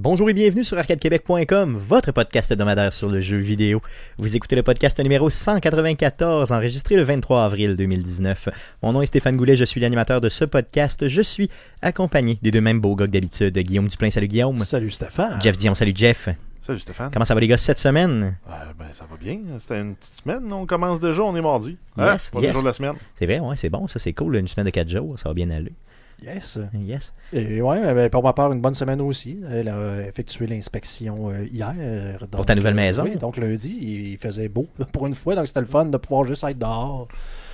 Bonjour et bienvenue sur arcadequebec.com, votre podcast hebdomadaire sur le jeu vidéo. Vous écoutez le podcast numéro 194, enregistré le 23 avril 2019. Mon nom est Stéphane Goulet, je suis l'animateur de ce podcast. Je suis accompagné des deux mêmes beaux gars que d'habitude. Guillaume Duplain, salut Guillaume. Salut Stéphane. Jeff Dion, salut Jeff. Salut Stéphane. Comment ça va les gars cette semaine? Euh, ben, ça va bien. C'était une petite semaine. On commence déjà, on est mardi. Hein? Yes, Premier yes. jour de la semaine. C'est vrai, ouais, c'est bon, ça c'est cool, une semaine de 4 jours, ça va bien aller. Yes. Yes. Et ouais, pour ma part, une bonne semaine aussi. Elle a effectué l'inspection euh, hier. donc, Pour ta nouvelle euh, maison? Oui, donc lundi, il faisait beau pour une fois. Donc c'était le fun de pouvoir juste être dehors,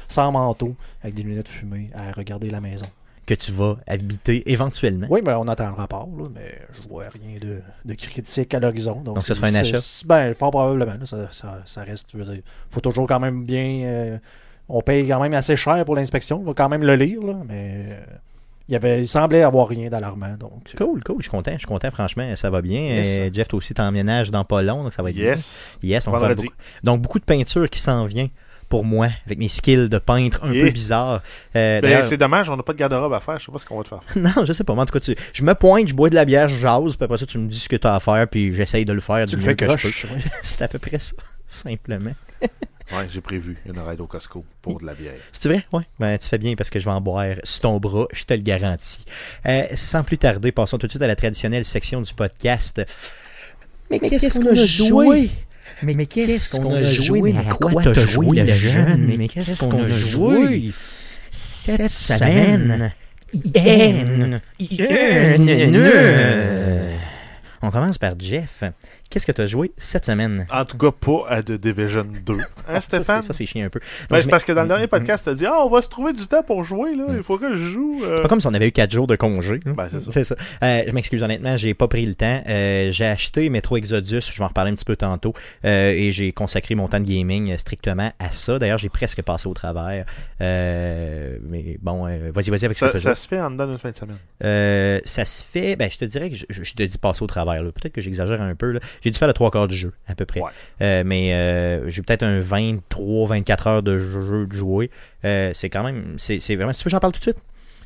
sans manteau, avec des lunettes fumées, à regarder la maison. Que tu vas habiter éventuellement. Oui, ben, on attend le rapport, là, mais je vois rien de, de critique à l'horizon. Donc, ce c'est- sera un achat? Ben, fort probablement. là, ça, ça, ça reste. Je veux dire, faut toujours quand même bien. euh, on paye quand même assez cher pour l'inspection. On va quand même le lire, là, mais. euh, il, y avait, il semblait avoir rien d'alarmant. Donc, Cool, cool, je suis content, je suis content, franchement, ça va bien. Yes. Euh, Jeff, toi aussi, t'emménages dans pas long, donc ça va être Yes. bien. Yes, on va beaucoup, donc beaucoup de peinture qui s'en vient pour moi, avec mes skills de peintre un Yeah. peu bizarres. Euh, Ben, d'ailleurs- c'est dommage, on n'a pas de garde-robe à faire. Je sais pas ce qu'on va te faire. non, je sais pas, mais en tout cas, tu- je me pointe, je bois de la bière, je jase, puis après ça, tu me dis ce que tu as à faire, puis j'essaye de le faire tu du le mieux fais que je peux. C'est à peu près ça, simplement. Ouais, j'ai prévu une ride au Costco pour de la bière. C'est vrai? Ouais. Ben, tu fais bien parce que je vais en boire sur ton bras, je te le garantis. Euh, sans plus tarder, passons tout de suite à la traditionnelle section du podcast. Mais, qu'est-ce qu'on a joué? Mais, mais qu'est-ce qu'on a joué? Mais à quoi t'as joué, le jeune? Mais qu'est-ce qu'on a joué? Cette semaine, Yen, Yen. On commence par Jeff. Qu'est-ce que t'as joué cette semaine? En tout cas, pas à The Division 2. Hein, Ça, Stéphane? c'est- Ça, c'est chiant un peu. Ben, c'est parce que dans le dernier podcast, t'as dit Ah, on va se trouver du temps pour jouer, là. Il faut que je joue. euh. C'est pas comme si on avait eu 4 jours de congé. Ben, c'est ça. Ça. Euh, je m'excuse honnêtement, j'ai pas pris le temps. Euh, j'ai acheté Metro Exodus, je vais en reparler un petit peu tantôt, euh, et j'ai consacré mon temps de gaming strictement à ça. D'ailleurs, j'ai presque passé au travers. Euh, mais bon, euh, vas-y, vas-y avec ce que Ça, ça joué. se fait en dedans d'une fin de semaine. Euh, ça se fait, ben je te dirais que je, je te dis passer au travers. Peut-être que j'exagère un peu. là. J'ai dû faire le trois quarts du jeu, à peu près. Ouais. Euh, mais euh, j'ai peut-être un 23-24 heures de jeu de jouer. Euh, c'est quand même, c'est c'est vraiment. Si tu veux, j'en parle tout de suite.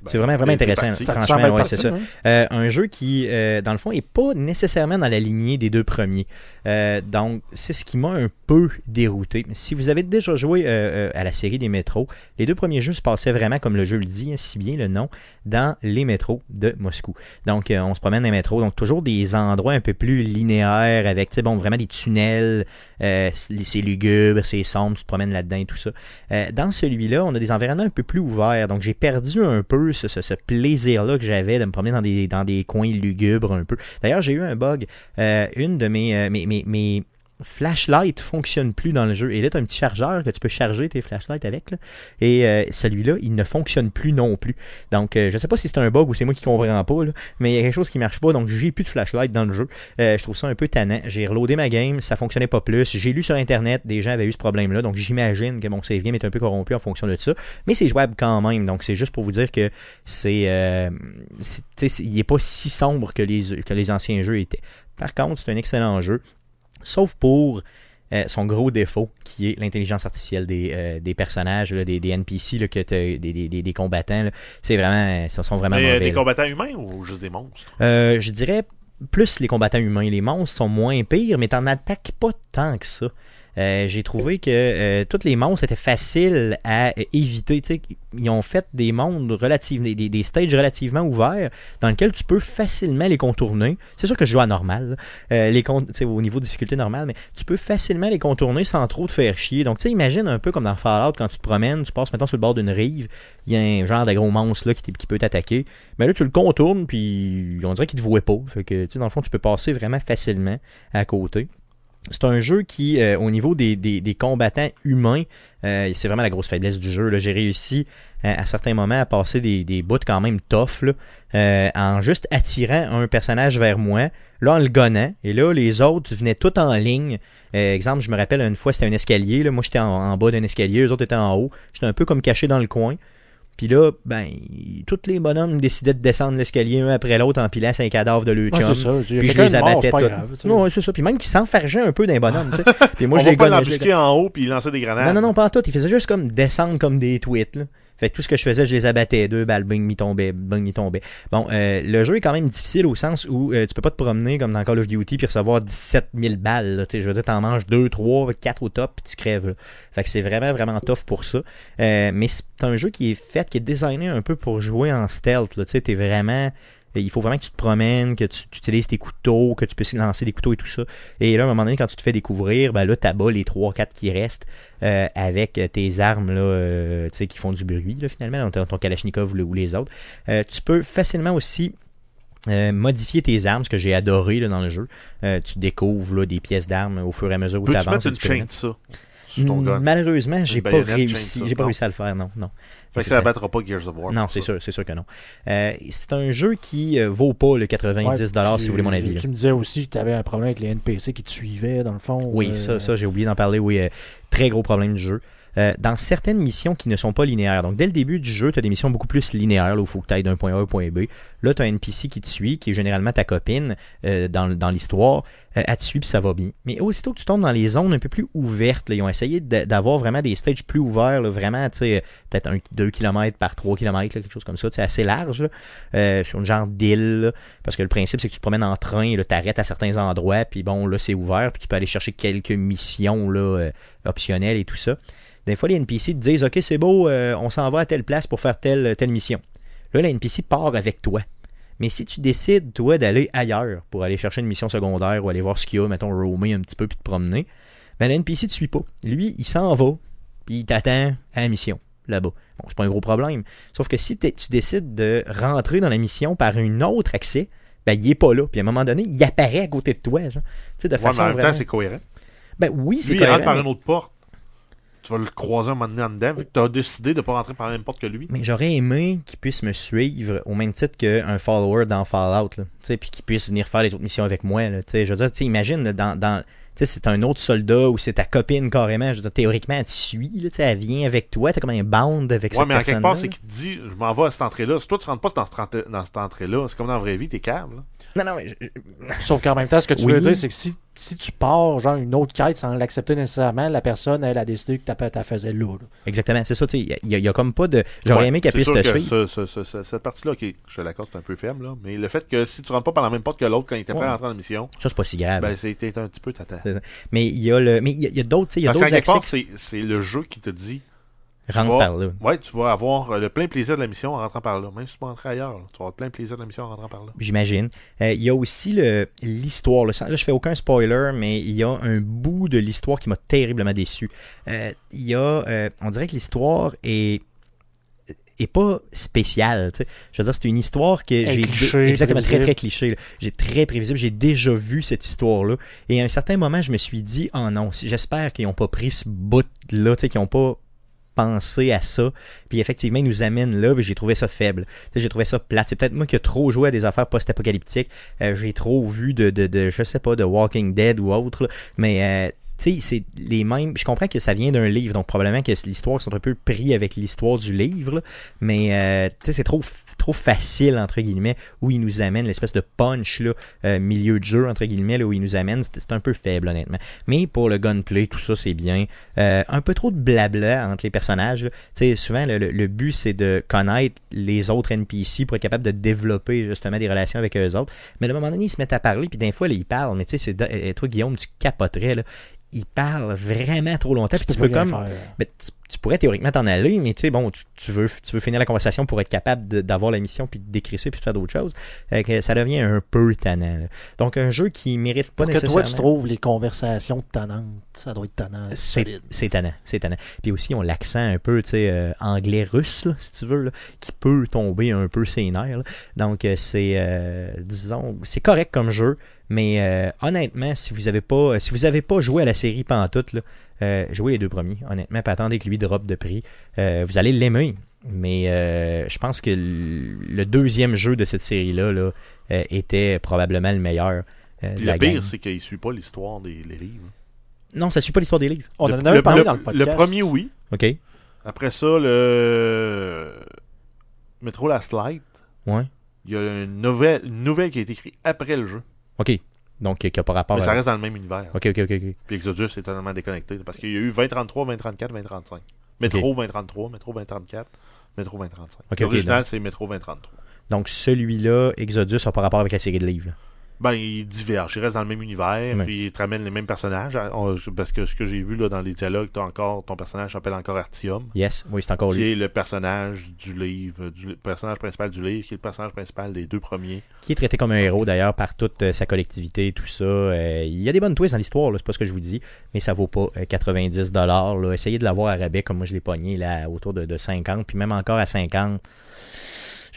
Ben, C'est vraiment, vraiment intéressant. Franchement, ouais, c'est ça. hein? Euh, un jeu qui, euh, dans le fond, est pas nécessairement dans la lignée des deux premiers. Euh, donc, c'est ce qui m'a un peu dérouté. Si vous avez déjà joué à la série des métros, les deux premiers jeux se passaient vraiment, comme le jeu le dit, hein, si bien le nom, dans les métros de Moscou. Donc, euh, on se promène dans les métros, donc toujours des endroits un peu plus linéaires, avec, tu sais, bon, vraiment des tunnels, euh, c'est c'est lugubre, c'est sombre, tu te promènes là-dedans et tout ça. Euh, dans celui-là, on a des environnements un peu plus ouverts, donc j'ai perdu un peu ce, plaisir-là que j'avais de me promener dans des, dans des coins lugubres un peu. D'ailleurs, j'ai eu un bug. Euh, une de mes, euh, flashlights fonctionne plus dans le jeu. Et là, tu as un petit chargeur que tu peux charger tes flashlights avec. Et euh, celui-là, il ne fonctionne plus non plus. Donc, euh, je sais pas si c'est un bug ou c'est moi qui comprends pas, là, mais il y a quelque chose qui marche pas. Donc, j'ai plus de flashlight dans le jeu. Euh, je trouve ça un peu tannant. J'ai reloadé ma game, ça fonctionnait pas plus. J'ai lu sur Internet, des gens avaient eu ce problème-là. Donc, j'imagine que mon save game est un peu corrompu en fonction de ça. Mais c'est jouable quand même. Donc, c'est juste pour vous dire que c'est. euh, il est pas si sombre que les, que les anciens jeux étaient. Par contre, c'est un excellent jeu. Sauf pour euh, son gros défaut, qui est l'intelligence artificielle des, euh, des personnages, là, des, des NPC, là, que t'as- des, des, des- des combattants. C'est vraiment, ils sont vraiment Mais euh, mauvais. des là. combattants humains ou juste des monstres? Euh, je dirais plus les combattants humains. Les monstres sont moins pires, mais t'en attaques pas tant que ça. Euh, J'ai trouvé que euh, tous les monstres étaient faciles à euh, éviter. Ils ont fait des mondes relativement, des, stages relativement ouverts dans lesquels tu peux facilement les contourner. C'est sûr que je joue à normal, là. Euh, les au niveau de difficulté normale, mais tu peux facilement les contourner sans trop te faire chier. Donc, tu imagine un peu comme dans Fallout quand tu te promènes, tu passes maintenant sur le bord d'une rive, il y a un genre de gros monstre là qui, peut t'attaquer. Mais là, tu le contournes, puis on dirait qu'il te voit pas. Fait que, dans le fond, tu peux passer vraiment facilement à côté. C'est un jeu qui, euh, au niveau des, combattants humains, euh, c'est vraiment la grosse faiblesse du jeu. J'ai réussi euh, à certains moments à passer des, des bouts quand même tough en juste attirant un personnage vers moi, là en le gonnant, et là les autres venaient tout en ligne. Exemple, je me rappelle une fois c'était un escalier, là, moi j'étais en, en bas d'un escalier, eux autres étaient en haut, j'étais un peu comme caché dans le coin. Puis là, ben, tous les bonhommes décidaient de descendre l'escalier un après l'autre en pilant un cadavre de leur Ouais, chum. ça. Puis je les abattais tous. Ouais, c'est ça. Puis même qu'ils s'enfargeaient un peu d'un bonhomme, tu sais. Puis moi, On je les gonnais, en haut puis lancer des grenades. non, non, non, pas en tout. Il faisait juste comme descendre comme des tweets. Là. Fait que tout ce que je faisais, je les abattais. Deux balles, bing, m'y tombait, bing, m'y tombait. Bon, euh, le jeu est quand même difficile au sens où euh, tu peux pas te promener comme dans Call of Duty puis recevoir 17 000 balles. je veux dire, t'en manges 2, 3, 4 au top puis tu crèves. Fait que c'est vraiment, vraiment tough pour ça. Euh, mais c'est un jeu qui est fait, qui est designé un peu pour jouer en stealth. Tu sais, t'es vraiment... Il faut vraiment que tu te promènes, que tu, tu utilises tes couteaux, que tu puisses lancer des couteaux et tout ça. Et là, à un moment donné, quand tu te fais découvrir, ben là, t'abats les 3-4 qui restent euh, avec tes armes là, euh, qui font du bruit, là, finalement, dans ton, ton Kalachnikov ou les autres. Euh, tu peux facilement aussi euh, modifier tes armes, ce que j'ai adoré là, dans le jeu. Euh, tu découvres là, des pièces d'armes au fur et à mesure où tu avances. mettre une chaîne de ça sur ton gun? Malheureusement, j'ai pas réussi. J'ai pas réussi à le faire, non, non. Fait que C'est ça ça. abattra pas Gears of War. Non, c'est sûr, c'est sûr que non. Euh, c'est un jeu qui euh, vaut pas le 90$ Ouais, si vous voulez mon avis. là. Tu me disais aussi que tu avais un problème avec les NPC qui te suivaient, dans le fond. Oui, euh, ça, ça j'ai oublié d'en parler. Oui, euh, très gros problème du jeu. Euh, dans certaines missions qui ne sont pas linéaires. Donc, dès le début du jeu, tu as des missions beaucoup plus linéaires, là, où il faut que tu ailles d'un point A à un point B. Là, tu as un NPC qui te suit, qui est généralement ta copine euh, dans, l'histoire. Euh, elle te suit, puis ça va bien. Mais aussitôt que tu tombes dans les zones un peu plus ouvertes, ils ont essayé d'avoir vraiment des stages plus ouverts, vraiment, tu sais, peut-être 2 km par 3 km, quelque chose comme ça, sais, assez large, euh, sur une genre d'île. Parce que le principe, c'est que tu te promènes en train, tu arrêtes à certains endroits, puis bon, là, c'est ouvert, puis tu peux aller chercher quelques missions optionnelles et tout ça. Des fois, les NPC te disent Ok, c'est beau, euh, on s'en va à telle place pour faire telle, telle mission. Là, la NPC part avec toi. Mais si tu décides, toi, d'aller ailleurs pour aller chercher une mission secondaire ou aller voir ce qu'il y a, mettons, roamer un petit peu puis te promener, ben, le NPC ne te suit pas. Lui, il s'en va, puis il t'attend à la mission, là-bas. Bon, c'est pas un gros problème. Sauf que si tu décides de rentrer dans la mission par un autre accès, ben, il est pas là. Puis à un moment donné, il apparaît à côté de toi. Genre. Tu sais, de Ouais, mais façon en même temps, c'est cohérent. Ben oui, c'est Lui, il rentre cohérent, par mais- une autre porte. Tu vas le croiser un moment donné en dedans, vu que tu as décidé de ne pas rentrer par la même porte que lui. Mais j'aurais aimé qu'il puisse me suivre au même titre qu'un follower dans Fallout, là. Tu sais, puis qu'il puisse venir faire les autres missions avec moi. Là. Tu sais, Je veux dire, tu sais, imagine, là, dans, dans, tu sais, c'est un autre soldat ou c'est ta copine carrément. Je veux dire, théoriquement, elle te suit, là, tu sais, elle vient avec toi, t'as comme un band avec Ouais, cette mais en quelque part, c'est qu'il te dit Je m'en vais à cette entrée-là. Si toi, tu rentres pas dans cette, entrée- dans cette entrée-là, c'est comme dans la vraie vie, t'es câble. là. Non, non, mais je- Sauf qu'en même temps, ce que tu Oui. veux dire, c'est que si, si tu pars, genre, une autre quête sans l'accepter nécessairement, la personne, elle a décidé que ta ta faisait là. là. exactement, c'est ça, tu sais, il y, a- comme pas de... J'aurais Ouais, aimé qu'elle c'est puisse sûr te ce- ce- ce- ce- cette partie-là, ok, je te l'accorde, c'est un peu faible, là, mais le fait que si tu rentres pas par la même porte que l'autre quand il était prêt Ouais. à rentrer dans la mission, Ça, c'est pas si grave. ben c'était un petit peu tata. Mais il y a le... Mais il y a, d'autres, tu sais, il y a d'autres quelque accès c'est le jeu qui te dit vas- par là. Ouais, tu vas avoir euh, le plein plaisir de la mission en rentrant par là. Même si tu vas rentrer ailleurs, là, tu vas avoir le plein plaisir de la mission en rentrant par là. J'imagine. Euh, Il y a aussi le- l'histoire. Là. Là, je fais aucun spoiler, mais il y a un bout de l'histoire qui m'a terriblement déçu. Euh, il y a, euh, on dirait que l'histoire est est pas spéciale. tu sais. Je veux dire, c'est une histoire que j'ai cliché, exactement très prévisible. très cliché. J'ai très prévisible. J'ai déjà vu cette histoire-là. Et à un certain moment, je me suis dit, oh non, j'espère qu'ils n'ont pas pris ce bout-là, tu sais, qu'ils n'ont pas pensé à ça. Puis effectivement, ils nous amènent là, puis j'ai trouvé ça faible. J'ai trouvé ça plate. C'est peut-être moi qui ai trop joué à des affaires post-apocalyptiques. Euh, j'ai trop vu de, de, de, je sais pas, de Walking Dead ou autre. Mais euh, tu sais, c'est les mêmes. Je comprends que ça vient d'un livre, donc probablement que l'histoire sont un peu pris avec l'histoire du livre. là. Mais euh, tu sais, c'est trop, trop facile, entre guillemets, où ils nous amènent l'espèce de punch, là, euh, milieu de jeu, entre guillemets, là, où ils nous amènent. C'est un peu faible, honnêtement. Mais pour le gunplay, tout ça, c'est bien. Euh, un peu trop de blabla entre les personnages. Tu sais, souvent, le, le- but, c'est de connaître les autres NPC pour être capable de développer justement des relations avec eux autres. Mais à un moment donné, ils se mettent à parler, puis des fois, là, ils parlent. Mais tu sais, euh, toi, Guillaume, tu capoterais. Là. Ils parlent vraiment trop longtemps, puis tu peux comme... Mais tu, tu pourrais théoriquement t'en aller, mais tu sais, bon, tu, tu veux, tu veux finir la conversation pour être capable d'avoir la mission, puis de décrisser, puis de faire d'autres choses. Fait que ça devient un peu tannant. là. Donc, un jeu qui mérite pas Pour que nécessairement... toi, tu trouves les conversations tannantes, ça doit être tannant. C'est tannant, c'est tannant. Puis aussi, on l'accent un peu, tu sais, euh, anglais-russe, si tu veux, là, qui peut tomber un peu ses nerfs. là. Donc, euh, c'est, euh, disons, c'est correct comme jeu, mais euh, honnêtement, si vous avez pas, si vous avez pas joué à la série Pantoute, là, euh, jouez les deux premiers, honnêtement, puis attendez que lui drop de prix. Euh, vous allez l'aimer, mais euh, je pense que le deuxième jeu de cette série-là là, euh, était probablement le meilleur. euh, de le pire, c'est qu'il suit pas l'histoire des les livres. Non, ça suit pas l'histoire des livres. On le, en avait parlé le- dans le podcast. Le premier, oui. OK? Après ça, le Metro Last Light, Ouais. il y a une nouvelle, une nouvelle qui a été écrite après le jeu. OK. Donc, qui n'a pas rapport Mais ça à... reste dans le même univers. OK, OK, OK. Puis Exodus est totalement déconnecté. Parce qu'il y a eu 2033, 2034, 2035. Métro 2033, Métro 2034, Métro 2035. Ok, ok, L'original, donc- c'est Métro 2033. Donc celui-là, Exodus, n'a pas rapport avec la série de livres. Ben, il diverge. Il reste dans le même univers. Ouais. Puis il te ramène les mêmes personnages. Ah, on- Parce que ce que j'ai vu là, dans les dialogues, t'as encore, ton personnage s'appelle encore Artium. Yes, oui, c'est encore Qui lui. est le personnage du livre, du personnage principal du livre, qui est le personnage principal des deux premiers. Qui est traité comme un héros d'ailleurs par toute euh, sa collectivité et tout ça. Euh, il y a des bonnes twists dans l'histoire, c'est pas ce que je vous dis, mais ça vaut pas euh, 90$. là. Essayez de l'avoir à rabais comme moi je l'ai pogné là, autour de, de 50$, puis même encore à 50$.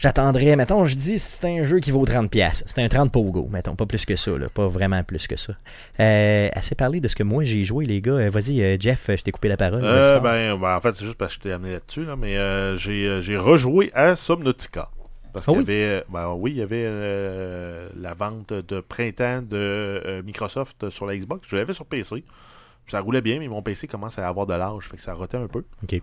J'attendrais, mettons, je dis c'est un jeu qui vaut 30$. C'est un 30 Pogo, mettons, pas plus que ça, là, pas vraiment plus que ça. Euh, assez parlé de ce que moi j'ai joué, les gars. Euh, Vas-y, euh, Jeff, je t'ai coupé la parole. Euh, ben, ben, en fait, c'est juste parce que je t'ai amené là-dessus, là, mais euh, j'ai, rejoué à Subnautica. Parce Ah qu'il oui? y avait, ben, oui, il y avait euh, la vente de printemps de Microsoft sur la Xbox. Je l'avais sur PC. Ça roulait bien, mais mon PC commence à avoir de l'âge, fait que ça rotait un peu. Ok.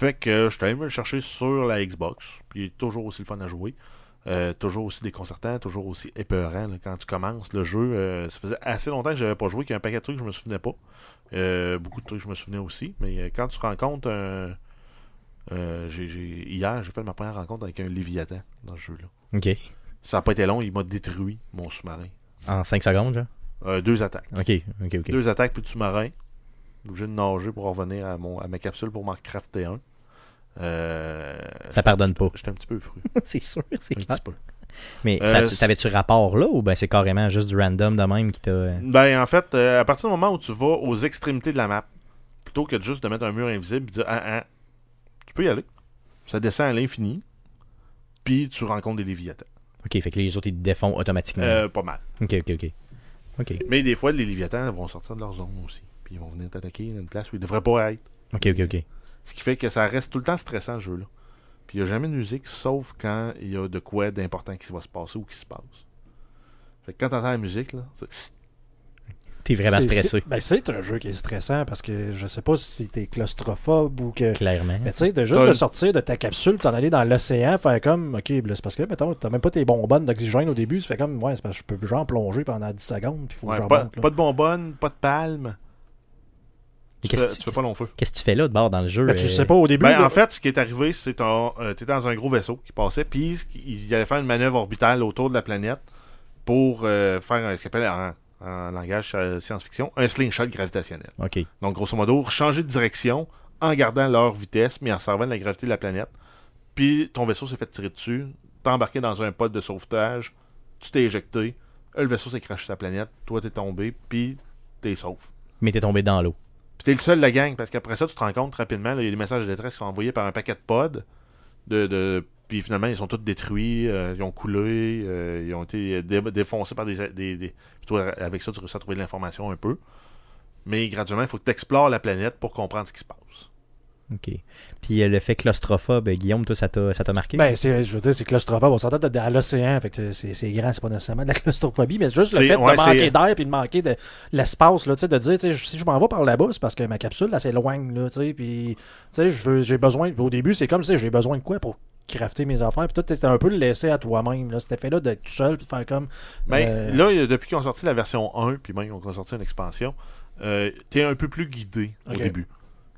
Fait que je suis allé me le chercher sur la Xbox. Puis il est toujours aussi le fun à jouer. Euh, toujours aussi déconcertant, toujours aussi épeurant là, quand tu commences le jeu. euh, ça faisait assez longtemps que j'avais pas joué, qu'il y a un paquet de trucs que je me souvenais pas. Euh, beaucoup de trucs que je me souvenais aussi. Mais quand tu rencontres un. hier, j'ai fait ma première rencontre avec un Léviathan dans ce jeu-là. Ok. Ça n'a pas été long, il m'a détruit mon sous-marin. En 5 secondes, genre? Deux attaques. Ok, ok, ok. Deux attaques puis de sous-marin. Obligé de nager pour revenir à, mon, à ma capsule pour m'en crafter un. Euh, Ça pardonne pas. J'étais un petit peu fru. c'est sûr, c'est clair. peu. Mais Euh, t'avais-tu rapport là ou ben c'est carrément juste du random de même qui t'a. euh, Ben, en fait, euh, à partir du moment où tu vas aux extrémités de la map, plutôt que de juste de mettre un mur invisible et dire ah, ah, tu peux y aller. Ça descend à l'infini. Puis tu rencontres des léviathans. Ok, fait que les autres ils te défont automatiquement. Pas mal. Ok, ok, ok. Ok, Mais des fois, les léviathans vont sortir de leur zone aussi. Puis ils vont venir t'attaquer dans une place où ils devraient pas être. ok, ok, ok. Ce qui fait que ça reste tout le temps stressant, ce jeu-là. Puis il n'y a jamais de musique, sauf quand il y a de quoi d'important qui va se passer ou qui se passe. Fait que quand t'entends la musique, là, c'est- T'es vraiment stressé, c'est- Ben, c'est un jeu qui est stressant parce que je sais pas si t'es claustrophobe ou que. clairement. Mais tu sais, de juste de sortir de ta capsule, t'en aller dans l'océan, faire comme, ok, ben c'est parce que, mettons, t'as même pas tes bonbonnes d'oxygène au début, ça fait comme, ouais, c'est parce que je peux genre plonger pendant 10 secondes, puis faut ouais, que pas, monte, pas de bonbonne, pas de palme. Tu qu'est-ce fais, que tu tu- fais pas long feu. Qu'est-ce que tu fais là de bord dans le jeu Ben, tu euh, sais pas au début. Ben, là. en fait, ce qui est arrivé, c'est que euh, tu étais dans un gros vaisseau qui passait, puis il allait faire une manœuvre orbitale autour de la planète pour euh, faire ce qu'on appelle en, en langage euh, science-fiction un slingshot gravitationnel. Ok, Donc, grosso modo, changer de direction en gardant leur vitesse, mais en servant de la gravité de la planète. Puis ton vaisseau s'est fait tirer dessus, t'es embarqué dans un pod de sauvetage, tu t'es éjecté, le vaisseau s'est craché sur la planète, toi t'es tombé, puis t'es sauf. mais t'es tombé dans l'eau. Puis t'es le seul de la gang, parce qu'après ça, tu te rends compte rapidement, il y a des messages de détresse qui sont envoyés par un paquet de pods. De, de- Puis finalement, ils sont tous détruits, euh, ils ont coulé, euh, ils ont été dé- défoncés par des. des, des- Puis toi, avec ça, tu réussis à trouver de l'information un peu. Mais graduellement, il faut que tu explores la planète pour comprendre ce qui se passe. Ok. Puis euh, le fait claustrophobe, euh, Guillaume, toi, ça t'a ça t'a marqué? Ben, c'est, je veux dire, c'est claustrophobe. On s'entend dans l'océan, fait que c'est, c'est grand, c'est pas nécessairement de la claustrophobie, mais c'est juste le fait ouais, de manquer d'air puis de manquer de l'espace, là, tu sais, de dire, tu sais, si je m'en vais par là-bas, c'est parce que ma capsule, elle s'éloigne, là, tu sais, puis, tu sais, je veux- j'ai besoin, au début, c'est comme, tu sais, j'ai besoin de quoi pour crafter mes affaires, puis toi, t'étais un peu le laissé à toi-même, là, cet effet-là d'être tout seul, puis de faire comme, Ben, Euh, là, y a- depuis qu'ils ont sorti la version 1, puis même ils ont sorti une expansion, euh, t'es un peu plus guidé au début.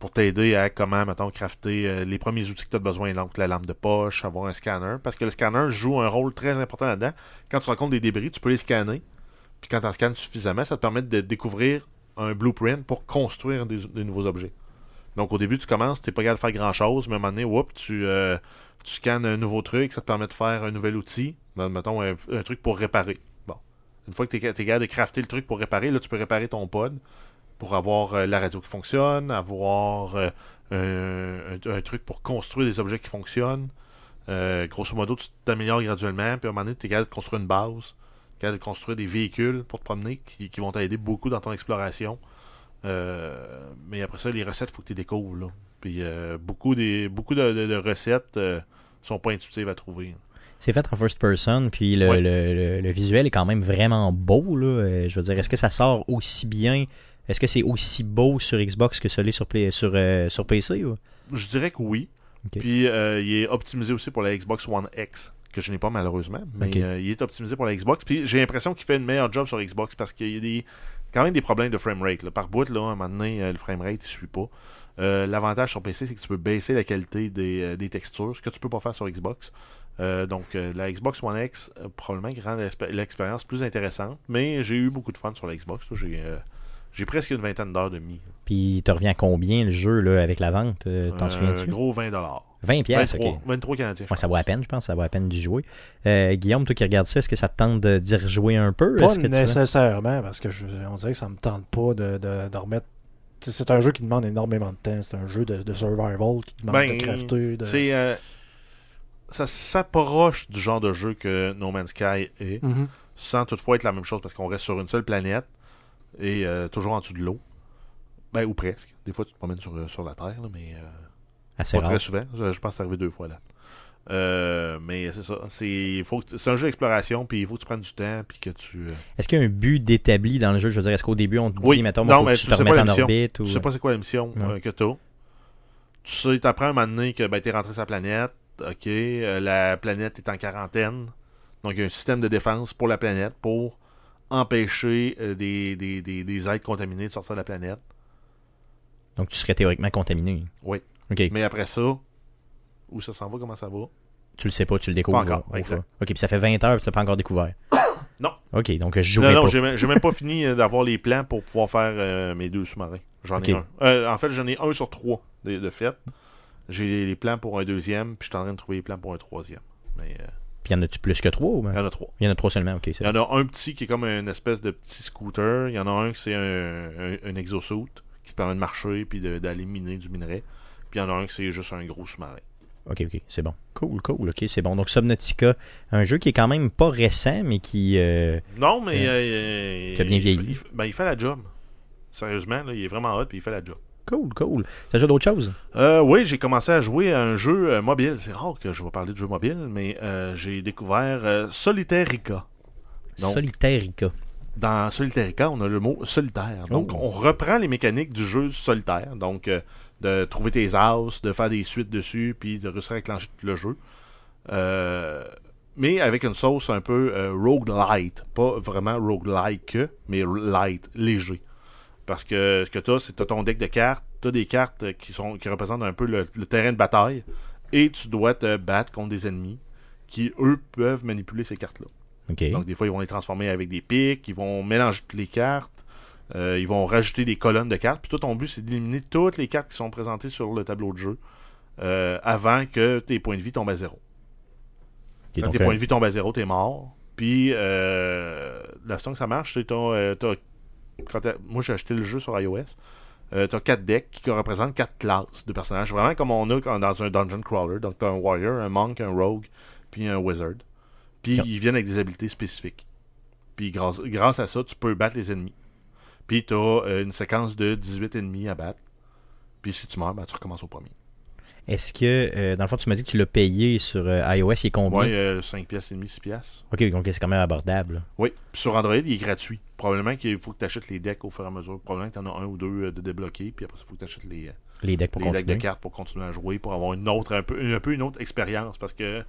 Pour t'aider à comment, mettons, crafter euh, les premiers outils que tu as besoin, donc la lampe de poche, avoir un scanner. Parce que le scanner joue un rôle très important là-dedans. Quand tu rencontres des débris, tu peux les scanner. Puis quand tu en scannes suffisamment, ça te permet de découvrir un blueprint pour construire des, nouveaux objets. Donc au début, tu commences, tu n'es pas capable de faire grand-chose, mais à un moment donné, euh, tu scannes un nouveau truc, ça te permet de faire un nouvel outil. Mettons un, truc pour réparer. Bon. Une fois que tu es, capable de crafter le truc pour réparer, là, tu peux réparer ton pod pour avoir euh, la radio qui fonctionne, avoir euh, un, truc pour construire des objets qui fonctionnent. Euh, grosso modo, tu t'améliores graduellement, puis à un moment donné, tu es capable de construire une base, capable de construire des véhicules pour te promener qui, qui vont t'aider beaucoup dans ton exploration. Euh, mais après ça, les recettes, il faut que tu les découvres. Là. Puis euh, beaucoup, des, beaucoup de, de- de recettes euh, sont pas intuitives à trouver. C'est fait en first person, puis le, Ouais. le- le- le visuel est quand même vraiment beau. Là. Je veux dire, est-ce que ça sort aussi bien Est-ce que c'est aussi beau sur Xbox que l'est sur, Play- sur, euh, sur PC ou? Je dirais que oui. Puis euh, il est optimisé aussi pour la Xbox One X, que je n'ai pas malheureusement, mais euh, il est optimisé pour la Xbox. Puis j'ai l'impression qu'il fait une meilleure job sur Xbox parce qu'il y a des, quand même des problèmes de framerate. Par bout, là, à un moment donné, le framerate ne suit pas. L'avantage sur PC, c'est que tu peux baisser la qualité des, des textures, ce que tu peux pas faire sur Xbox. Euh, donc, euh, la Xbox One X, euh, probablement, qui rend l'expé- l'expérience plus intéressante. Mais j'ai eu beaucoup de fun sur la Xbox. J'ai euh, j'ai presque une vingtaine d'heures de mi. Puis, tu reviens à combien le jeu là, avec la vente euh, T'en Euh, souviens-tu? gros 20 dollars. 20 pièces, 23, ok. 23 canadiens. Ouais, ça vaut à peine, je pense. Ça vaut à peine d'y jouer. Euh, Guillaume, toi qui regardes ça, est-ce que ça te tente de- d'y rejouer un peu? Pas tu nécessairement, parce que je, on dirait que ça me tente pas de, de, de remettre. C'est un jeu qui demande énormément de temps. C'est un jeu de, de survival qui demande Ben, de crafter. De... C'est. euh, ça s'approche du genre de jeu que No Man's Sky est, Mhm. sans toutefois être la même chose parce qu'on reste sur une seule planète et euh, toujours en dessous de l'eau. Ben, ou presque. Des fois, tu te promènes sur, euh, sur la Terre, là, mais euh, Assez pas rare. très souvent. Je, je pense que c'est arrivé deux fois là. Euh, mais c'est ça. C'est faut que- c'est un jeu d'exploration, puis il faut que tu prennes du temps, puis que tu. euh, Est-ce qu'il y a un but d'établi dans le jeu? Je veux dire, est-ce qu'au début, on te dit, Oui. mettons, Non, faut mais que tu tu te sais pas remettes la en mission? orbite ou... Tu sais pas c'est quoi la mission Non. euh, que t'as. Tu sais, t'apprends un moment donné que ben, t'es rentré sur la planète. Ok, euh, la planète est en quarantaine. Donc, il y a un système de défense pour la planète pour empêcher euh, des, des, des, des êtres contaminés de sortir de la planète. Donc, tu serais théoriquement contaminé. Oui. Mais après ça, où ça s'en va, comment ça va? Tu le sais pas, tu le découvres. Pas encore, au- exact. OK, puis ça fait 20 heures, puis tu l'as pas encore découvert. Non. OK, donc je Non, non, pas. j'ai même, même pas fini euh, d'avoir les plans pour pouvoir faire euh, mes deux sous-marins. J'en ai un. Euh, en fait, j'en ai un sur trois de, de fait. J'ai les plans pour un deuxième, puis je suis en train de trouver les plans pour un troisième. Mais euh, Puis y en a-tu plus que trois ou... il y en a trois. Il y en a trois seulement, OK. Il y en a un petit qui est comme une espèce de petit scooter. Il y en a un qui c'est un, un, un exosuit qui te permet de marcher puis d'aller miner du minerai. Puis il y en a un qui c'est juste un gros sous-marin. OK, OK, c'est bon. Cool, cool, OK, c'est bon. Donc, Subnautica, un jeu qui est quand même pas récent, mais qui... euh, Non, mais. Euh, euh, qui a bien il- vieilli. il- ben, il fait la job. Sérieusement, là, il est vraiment hot puis il fait la job. Cool, cool. T'as joué d'autres choses? Euh, oui, j'ai commencé à jouer à un jeu euh, mobile. C'est rare que je vais parler de jeu mobile, mais euh, j'ai découvert euh. Donc- Solitairica. Dans Solitairica, on a le mot solitaire. Donc, Oh. on reprend les mécaniques du jeu solitaire. Donc, de trouver tes as, de faire des suites dessus, puis de réussir à clencher tout le jeu. Mais avec une sauce un peu roguelite. Pas vraiment roguelike, mais light, léger. Parce que ce que tu as, c'est que ton deck de cartes. Tu as des cartes qui, sont, qui représentent un peu le, le terrain de bataille. Et tu dois te battre contre des ennemis qui, eux, peuvent manipuler ces cartes-là. Donc, des fois, ils vont les transformer avec des pics, ils vont mélanger toutes les cartes, euh, ils vont rajouter des colonnes de cartes. Puis, toi, ton but, c'est d'éliminer toutes les cartes qui sont présentées sur le tableau de jeu euh, avant que tes points de vie tombent à zéro. Quand tes euh, points de vie tombent à zéro, t'es mort. Puis, euh, la façon que ça marche, c'est euh, t'as- quand moi, j'ai acheté le jeu sur iOS. Euh, t'as quatre decks qui représentent quatre classes de personnages. Vraiment comme on a quand- dans un dungeon crawler. Donc, t'as un warrior, un monk, un rogue, puis un wizard. Puis, Yep. ils viennent avec des habiletés spécifiques. Puis, grâce, grâce à ça, tu peux battre les ennemis. Puis, t'as euh, une séquence de 18 ennemis à battre. Puis, si tu meurs, ben, tu recommences au premier. Est-ce que, euh, dans le fond, tu m'as dit que tu l'as payé sur euh, iOS, il est combien? Euh, 5 pièces et demi, 6 pièces. OK, donc c'est quand même abordable. Oui, puis sur Android, il est gratuit. Probablement qu'il faut que tu achètes les decks au fur et à mesure. Probablement que tu en as un ou deux euh, de débloqués, puis après il faut que tu achètes les, Les decks pour les decks de cartes pour continuer à jouer, pour avoir une autre, un peu, un peu une autre expérience. Parce que,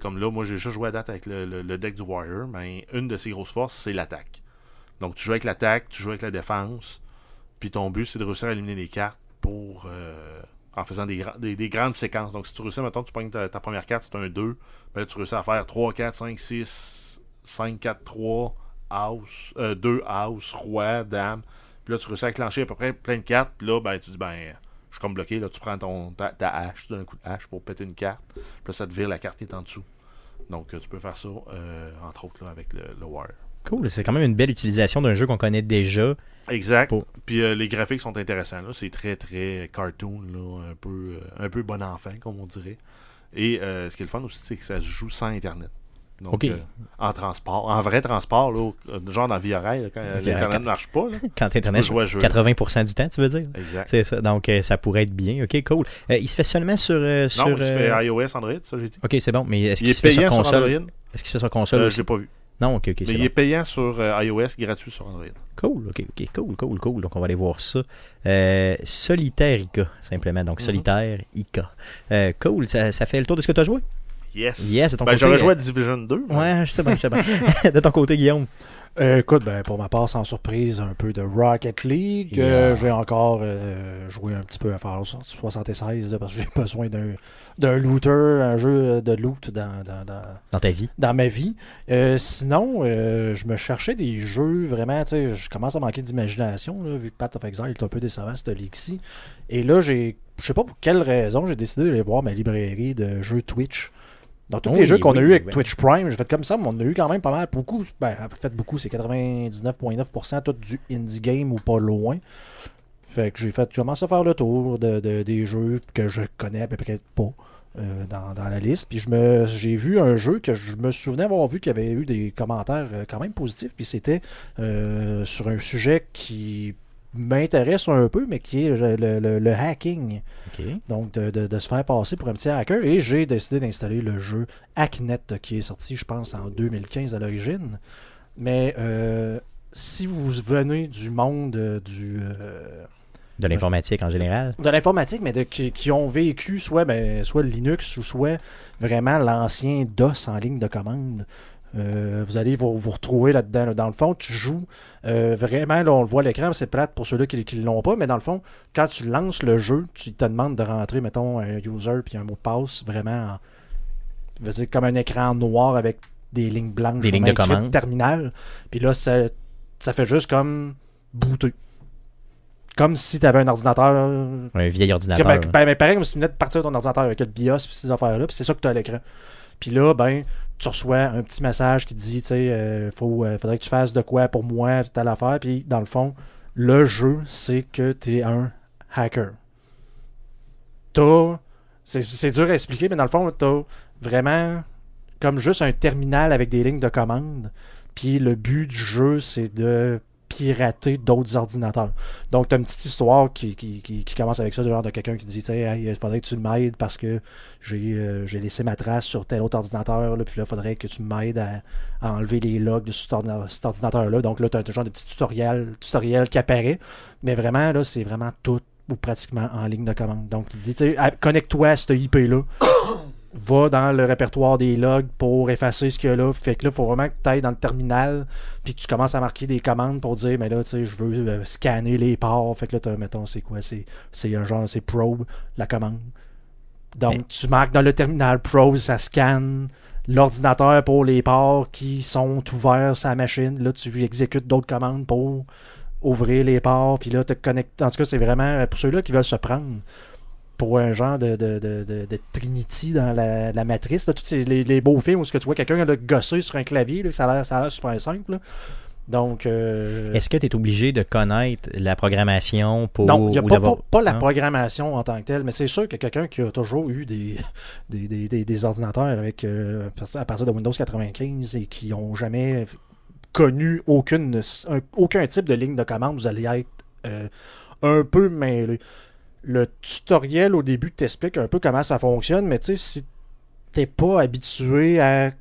comme là, moi j'ai juste joué à date avec le, le- le deck du Warrior, mais une de ses grosses forces, c'est l'attaque. Donc tu joues avec l'attaque, tu joues avec la défense, puis ton but, c'est de réussir à éliminer les cartes pour. En faisant des, gra- des, des grandes séquences. Donc, si tu réussis, mettons, tu prends ta, première carte, c'est un 2, ben là, tu réussis à faire 3, 4, 5, 6, 5, 4, 3, house, euh, 2 house, roi, dame. Puis là, tu réussis à clencher à peu près plein de cartes. Puis là, ben, tu dis, ben, je suis comme bloqué. Là, tu prends ton, ta, ta hache, tu donnes un coup de hache pour péter une carte. Puis là, ça te vire la carte qui est en dessous. Donc, euh, tu peux faire ça, euh, entre autres, là, avec le, le Warrior. Cool, c'est quand même une belle utilisation d'un jeu qu'on connaît déjà. Exact. Pour- Puis euh, les graphiques sont intéressants. là. C'est très, très cartoon, là, un, peu, euh, un peu bon enfant, comme on dirait. Et euh, ce qui est le fun aussi, c'est que ça se joue sans Internet. Donc, euh, en transport, en vrai transport, là, genre dans Rail, là, quand l'Internet ne marche pas. Là, Quand Internet, jouer jeu. 80% du temps, tu veux dire? Exact. C'est ça, donc euh, ça pourrait être bien. OK, cool. Euh, il se fait seulement sur... euh, Non, sur il se fait iOS, Android, ça j'ai dit. OK, c'est bon, mais est-ce Il qu'il est se fait sur sur console? Est-ce qu'il se fait sur console je l'ai pas vu. Non, OK, OK, Mais il bon. est payant sur euh, iOS, gratuit sur Android. Cool, OK, OK, cool, cool, cool. Donc, on va aller voir ça. Euh, solitaire Ica, simplement. Donc, Mhm. solitaire Ica. Euh, cool, ça, ça fait le tour de ce que tu as joué? Yes. Yes, de ton ben, côté, j'aurais euh, joué à Division 2. mais- Ouais, je sais bien, je sais bien. de ton côté, Guillaume. Euh, écoute, ben, pour ma part, sans surprise, un peu de Rocket League. Yeah. Euh, j'ai encore euh, joué un petit peu à Fallout 76 là, parce que j'ai besoin d'un, d'un looter, un jeu de loot dans, dans, dans, Dans ta vie. dans ma vie. Sinon, je me cherchais des jeux vraiment, tu sais, je commence à manquer d'imagination, là, vu que Path of Exile est un peu décevant, cette ligue-ci. Et là, j'ai, je sais pas pour quelle raison, j'ai décidé d'aller voir ma librairie de jeux Twitch. Dans tous Oui, les jeux qu'on a oui, eu avec. Twitch Prime, j'ai fait comme ça, mais on a eu quand même pas mal, beaucoup, ben, en fait, beaucoup, c'est 99,9% tout du indie game ou pas loin. Fait que j'ai fait, je commence à faire le tour de, de- des jeux que je connais à peu près pas euh, dans, dans la liste. Puis je me j'ai vu un jeu que je me souvenais avoir vu qui avait eu des commentaires euh, quand même positifs. Puis c'était euh, sur un sujet qui m'intéresse un peu, mais qui est le, le- hacking. Donc de, de- de se faire passer pour un petit hacker. Et j'ai décidé d'installer le jeu Hacknet qui est sorti, je pense, en 2015 à l'origine. Mais euh, si vous venez du monde euh, du... euh, De l'informatique en général? de l'informatique, mais de, qui, qui ont vécu soit, ben, soit Linux ou soit vraiment l'ancien DOS en ligne de commande. Euh, vous allez vous, vous retrouver là-dedans. là. Dans le fond, tu joues euh, vraiment, là, on le voit à l'écran, c'est plate pour ceux-là qui ne l'ont pas, mais dans le fond, quand tu lances le jeu, tu te demandes de rentrer, mettons, un user puis un mot de passe vraiment en- dire, comme un écran noir avec des lignes blanches, Des lignes de commande. terminal. Puis là, ça, ça fait juste comme booter. Comme si tu avais un ordinateur Un vieil que, ordinateur. ben, ben, ben, pareil comme si tu venais de partir de ton ordinateur avec le BIOS et ces affaires-là, puis c'est ça que tu as à l'écran. Puis là, ben, tu reçois un petit message qui dit, tu sais, euh, faut, euh, faudrait que tu fasses de quoi pour moi, telle affaire. Puis dans le fond, le jeu, c'est que tu es un hacker. T'as. C'est, c'est dur à expliquer, mais dans le fond, t'as vraiment comme juste un terminal avec des lignes de commande. Puis le but du jeu, c'est de pirater d'autres ordinateurs. Donc, tu as une petite histoire qui, qui, qui, commence avec ça, du genre de quelqu'un qui dit, Hey, il faudrait que tu m'aides parce que j'ai euh, j'ai laissé ma trace sur tel autre ordinateur, là, puis là, il faudrait que tu m'aides à, enlever les logs de cet ordina- cet ordinateur-là. Donc là, tu as un genre de petit tutoriel, tutoriel qui apparaît, mais vraiment, là, c'est vraiment tout ou pratiquement en ligne de commande. Donc, il dit, connecte-toi à cette IP-là. Va dans le répertoire des logs pour effacer ce qu'il y a là. Fait que là, il faut vraiment que tu ailles dans le terminal puis que tu commences à marquer des commandes pour dire, mais là, tu sais, je veux euh, scanner les ports. Fait que là, t'as, mettons, c'est quoi? C'est c'est un genre, c'est probe, la commande. Donc, Mais- tu marques dans le terminal probe, ça scanne l'ordinateur pour les ports qui sont ouverts sur la machine. Là, tu exécutes d'autres commandes pour ouvrir les ports. Puis là, te connectes. En tout cas, c'est vraiment pour ceux-là qui veulent se prendre pour un genre de, de, de, de- Trinity dans la, la matrice. Là, tous ces- les, les beaux films où ce que tu vois quelqu'un gosser sur un clavier, là, ça a l'air- super simple. là. Donc, euh, Est-ce que tu es obligé de connaître la programmation pour. non, il n'y a pas, pas- pas la Non? programmation en tant que telle, mais c'est sûr que quelqu'un qui a toujours eu des, des, des- des- des ordinateurs avec euh, à partir de Windows 95 et qui n'ont jamais connu aucune, un- aucun type de ligne de commande, vous allez être euh, un peu mêlé. Le tutoriel au début t'explique un peu comment ça fonctionne, mais tu sais, si t'es pas habitué à.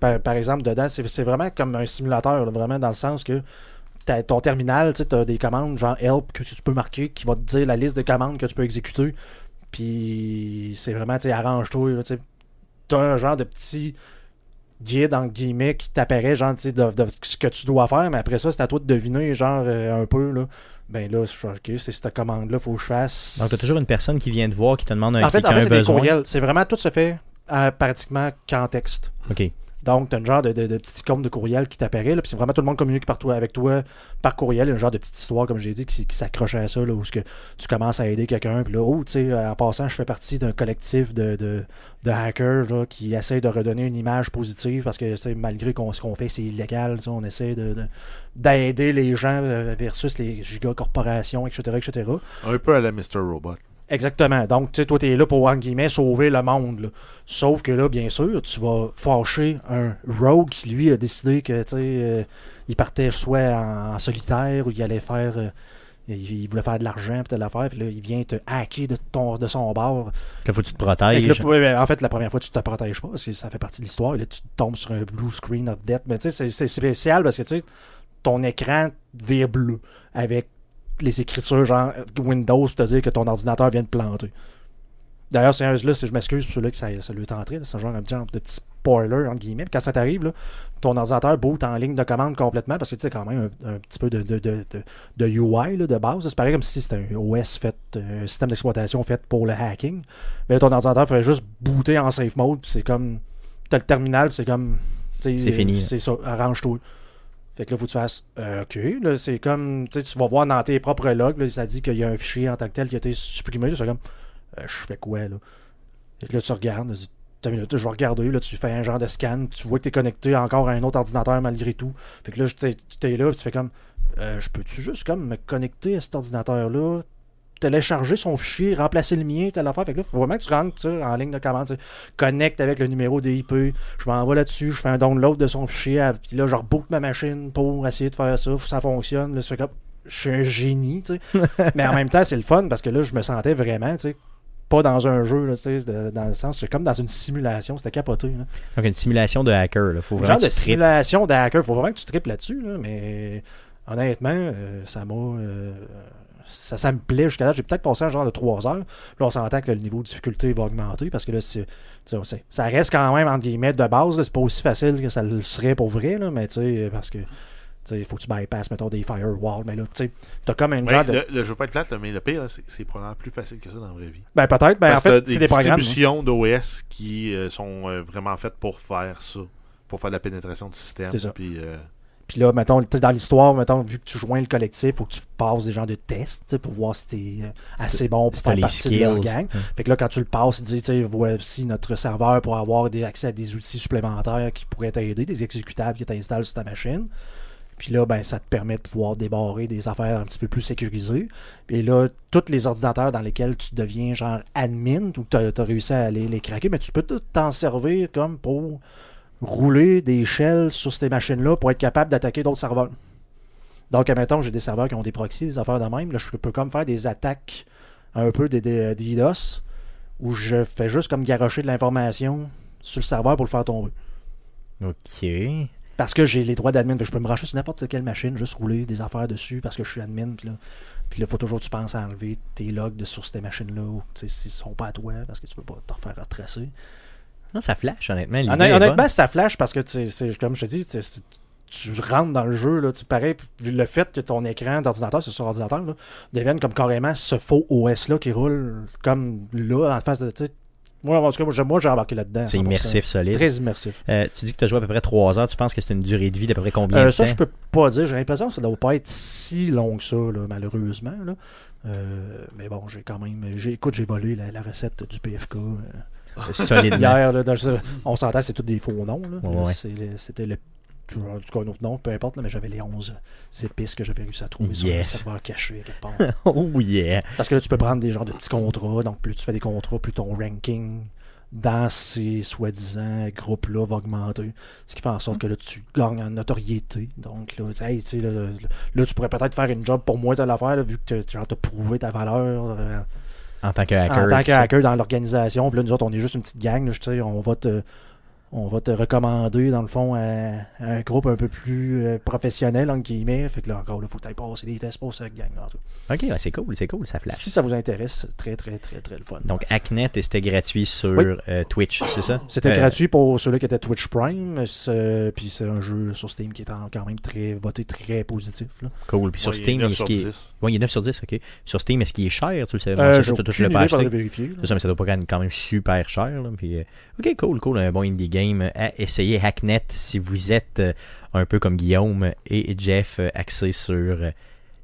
Par, par exemple, dedans, c'est vraiment comme un simulateur, vraiment dans le sens que ton terminal, tu as des commandes genre help que tu peux marquer qui va te dire la liste de commandes que tu peux exécuter. Puis c'est vraiment, tu sais, arrange-toi. tu. T'as un genre de petit guide, en guillemets, qui t'apparaît, genre, tu de, de ce que tu dois faire, mais après ça, c'est à toi de deviner, genre, euh, un peu, là. Ben là, je suis ok, c'est cette commande-là, faut que je fasse. Donc, tu as toujours une personne qui vient te voir, qui te demande un, en fait, en fait c'est des courriels. C'est vraiment, tout se fait euh, pratiquement qu'en texte. OK. Donc, tu as un genre de, de, de icône de courriel qui t'apparaît, puis c'est vraiment tout le monde communique par toi, avec toi par courriel. Il y a un genre de petite histoire, comme j'ai dit, qui, qui s'accroche à ça, là, où que tu commences à aider quelqu'un, puis là, oh, tu sais, en passant, je fais partie d'un collectif de, de, hackers là, qui essaie de redonner une image positive, parce que malgré ce qu'on fait, c'est illégal, on essaie de- d'aider les gens euh, versus les gigacorporations, etc., etc. Un peu à la Mr. Robot. Exactement. Donc, tu sais, toi, t'es là pour, en guillemets, sauver le monde. là. Sauf que là, bien sûr, tu vas fâcher un rogue qui, lui, a décidé que, tu sais, euh, il partait soit en, en solitaire ou il allait faire... euh, il, il voulait faire de l'argent, peut-être l'affaire, puis là, il vient te hacker de, ton, de son bord. Là, faut que tu te que protèges. là, ouais, en fait, la première fois, tu te protèges pas, parce que ça fait partie de l'histoire. Là, tu tombes sur un blue screen of death. Mais tu sais, c'est- c'est spécial parce que, tu sais, ton écran vire bleu avec les écritures genre Windows pour te dire que ton ordinateur vient de planter. D'ailleurs, c'est un- là, je m'excuse pour ceux-là que ça, ça lui est entré. C'est genre, un genre de petit spoiler, entre guillemets. Puis quand ça t'arrive, ton ordinateur boot en ligne de commande complètement parce que tu sais, quand même un, un petit peu de, de, de, de, UI là, de base. C'est pareil comme si c'était un OS fait, un système d'exploitation fait pour le hacking. Mais là, ton ordinateur ferait juste booter en safe mode. Puis c'est comme. T'as le terminal, c'est comme. C'est fini, C'est ça, arrange-toi. Fait que là, faut que tu fasses euh, OK. Là, c'est comme. Tu vas voir dans tes propres logs, là, ça dit qu'il y a un fichier en tant que tel qui a été supprimé. là, C'est comme. euh, je fais quoi, là? Fait que là, tu regardes. là, T'as une minute, je vais regarder, là, tu fais un genre de scan, tu vois que tu es connecté encore à un autre ordinateur malgré tout. Fait que là, tu t'es- t'es là, tu fais comme, euh, je peux-tu juste comme me connecter à cet ordinateur-là, télécharger son fichier, remplacer le mien, telle affaire. Fait que là, faut vraiment que tu rentres en ligne de commande, connecte avec le numéro des IP, je m'envoie là-dessus, je fais un download de son fichier, puis là, je reboot ma machine pour essayer de faire ça, faut que ça fonctionne. Là, comme, je suis un génie, tu sais. Mais en même temps, c'est le fun parce que là, je me sentais vraiment, tu sais, pas dans un jeu, là, tu sais, de- dans le sens, c'est comme dans une simulation, c'était capoté. Là. Donc, une simulation de hacker. Là. Faut vraiment genre de simulation d'hacker, faut vraiment que tu tripes là-dessus, là, mais honnêtement, euh, ça m'a. euh, ça, ça me plaît jusqu'à là. J'ai peut-être passé un genre de 3 heures. Là, on s'entend que le niveau de difficulté va augmenter parce que là, c'est, ça reste quand même, entre guillemets, de base. C'est pas aussi facile que ça le serait pour vrai, là, mais tu sais, parce que. Il faut que tu bypasses, mettons, des firewalls. Mais là, tu sais, t'as comme un Ouais, genre de. le, le jeu peut être plate, là, mais le pire, c'est probablement plus facile que ça dans la vraie vie. Ben, peut-être. Ben, en fait, c'est des programmes. hein. distributions d'OS qui euh, sont euh, vraiment faites pour faire ça. Pour faire de la pénétration du système. C'est ça. Puis, euh, Puis là, mettons, dans l'histoire, mettons, vu que tu joins le collectif, faut que tu passes des genres de tests pour voir si t'es euh, assez bon pour faire partie de leur skills. gang. Fait que là, quand tu le passes, il dit, tu sais, voici notre serveur pour avoir des accès à des outils supplémentaires qui pourraient t'aider, des exécutables que tu installes sur ta machine. Puis là, ben, ça te permet de pouvoir débarrer des affaires un petit peu plus sécurisées. Et là, tous les ordinateurs dans lesquels tu deviens genre admin ou tu as, réussi à les, les craquer, mais tu peux tout t'en servir comme pour rouler des shells sur ces machines-là pour être capable d'attaquer d'autres serveurs. Donc, admettons, j'ai des serveurs qui ont des proxys, des affaires de même. Là, je peux comme faire des attaques un peu des, des, des DDoS où je fais juste comme garocher de l'information sur le serveur pour le faire tomber. Ok. Parce que j'ai les droits d'admin. Je peux me brancher sur n'importe quelle machine, juste rouler des affaires dessus parce que je suis admin. Puis là, puis là, faut toujours que tu penses à enlever tes logs de sur ces machines-là. ou, S'ils sont pas à toi, parce que tu veux pas te refaire retracer. Non, ça flash, honnêtement. honnêtement, ça flash parce que comme je te dis, tu rentres dans le jeu, là, tu pareil, le fait que ton écran d'ordinateur, c'est sur ordinateur, là, devienne comme carrément ce faux OS-là qui roule comme là, en face de. Moi, en tout cas, moi, j'ai- embarqué là-dedans. C'est 100%. immersif, solide. Très immersif. Euh, tu dis que tu as joué à peu près 3 heures. Tu penses que c'est une durée de vie d'à peu près combien Euh, de ça, temps? je peux pas dire. J'ai l'impression que ça doit pas être si long que ça, là, malheureusement. Là. Euh, mais bon, j'ai quand même. Écoute, j'ai volé la, la recette du PFK. Solidement. hier, là, dans- on s'entend, c'est tous des faux noms. Ouais, C'était le. En tout cas, un autre nom, peu importe, là, mais j'avais les 11 épices que j'avais réussi à trouver sur le Yes. serveur caché quelque part. oh yeah. Parce que là, tu peux prendre des genres de petits contrats. Donc, plus tu fais des contrats, plus ton ranking dans ces soi-disant groupes-là va augmenter. Ce qui fait en sorte que là, tu gagnes en notoriété. Donc, là, hey, là, tu pourrais peut-être faire une job pour moi, telle affaire, vu que tu as prouvé ta valeur euh, En tant que hacker. en tant que hacker dans l'organisation. Puis là, nous autres, on est juste une petite gang. là, je sais, on va te. On va te recommander, dans le fond, à, à un groupe un peu plus euh, professionnel, en guillemets. Fait que là, encore, il faut que tu passer des tests pour cette gang. là, en tout cas. Ok, ouais, c'est cool, c'est cool, ça flash. Si ça vous intéresse, c'est très, très, très, très le fun. Donc, Hacknet, et c'était gratuit sur Oui. euh, Twitch, c'est ça? C'était Euh, gratuit pour ceux-là qui étaient Twitch Prime. Puis c'est un jeu sur Steam qui est en- quand même très voté très positif. Là. Cool. Puis sur ouais, il est Steam, 9 est-ce sur qu'il est... 10. Ouais, il est 9 sur 10, ok. Sur Steam, est-ce qu'il est cher Tu le sais Euh, je tu l'as pas acheté. vérifier. ça, mais ça doit pas quand quand même super cher. Là. Puis, ok, cool, cool. Un bon indie game à essayer Hacknet si vous êtes euh, un peu comme Guillaume et Jeff euh, axé sur euh,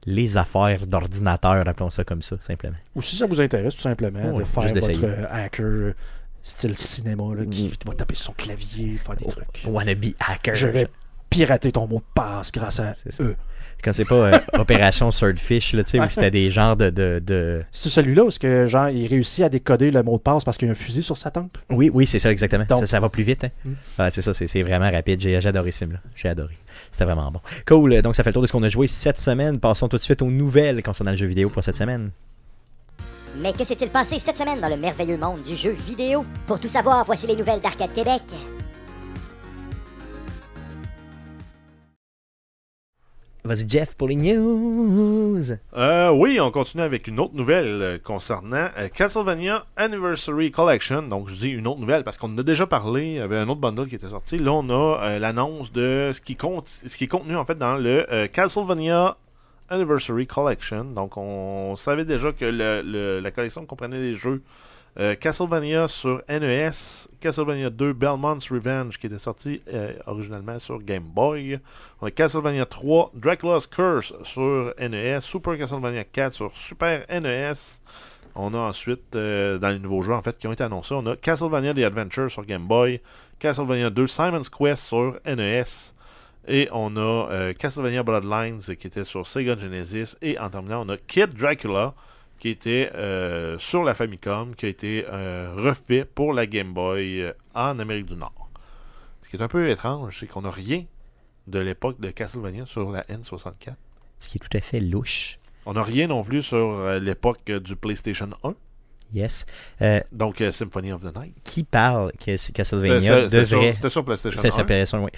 les affaires d'ordinateur, appelons ça comme ça, simplement. Ou si ça vous intéresse, tout simplement, Ouais, de faire votre hacker style cinéma là, qui va taper sur son clavier, faire des Oh, trucs. Wannabe hacker. Je vais pirater ton mot de passe grâce à eux. Comme c'est pas euh, Opération Swordfish, là, tu sais, où c'était des genres de, de, de- C'est celui-là où ce que, genre, il réussit à décoder le mot de passe parce qu'il y a un fusil sur sa tempe? Oui, oui, c'est ça, exactement. Donc- ça, ça va plus vite. Hein? Mm. Ouais, c'est ça, c'est c'est vraiment rapide. J'ai j'ai adoré ce film-là. J'ai adoré. C'était vraiment bon. Cool. Donc, ça fait le tour de ce qu'on a joué cette semaine. Passons tout de suite aux nouvelles concernant le jeu vidéo pour cette semaine. Mais que s'est-il passé cette semaine dans le merveilleux monde du jeu vidéo? Pour tout savoir, voici les nouvelles d'Arcade Québec. Vas-y, Jeff, pour les news. Euh, oui, on continue avec une autre nouvelle euh, concernant euh, Castlevania Anniversary Collection. Donc, je dis une autre nouvelle parce qu'on en a déjà parlé. Il y avait un autre bundle qui était sorti. Là, on a l'annonce de ce qui, compte, est contenu en fait dans le Castlevania Anniversary Collection. Donc, on savait déjà que la collection comprenait les jeux euh, Castlevania sur NES, Castlevania 2 Belmont's Revenge qui était sorti euh, originalement sur Game Boy. On a Castlevania 3 Dracula's Curse sur NES, Super Castlevania 4 sur Super NES. On a ensuite, euh, dans les nouveaux jeux en fait qui ont été annoncés, on a Castlevania The Adventure sur Game Boy, Castlevania 2 Simon's Quest sur NES, et on a euh, Castlevania Bloodlines qui était sur Sega Genesis, et en terminant, on a Kid Dracula qui était euh, sur la Famicom, qui a été euh, refait pour la Game Boy euh, en Amérique du Nord. Ce qui est un peu étrange, c'est qu'on n'a rien de l'époque de Castlevania sur la N64. Ce qui est tout à fait louche. On n'a rien non plus sur l'époque du PlayStation 1, Yes. Euh, donc Symphony of the Night. qui parle que Castlevania sur, devrait. c'était sur PlayStation C'était 1. sa appellation, oui.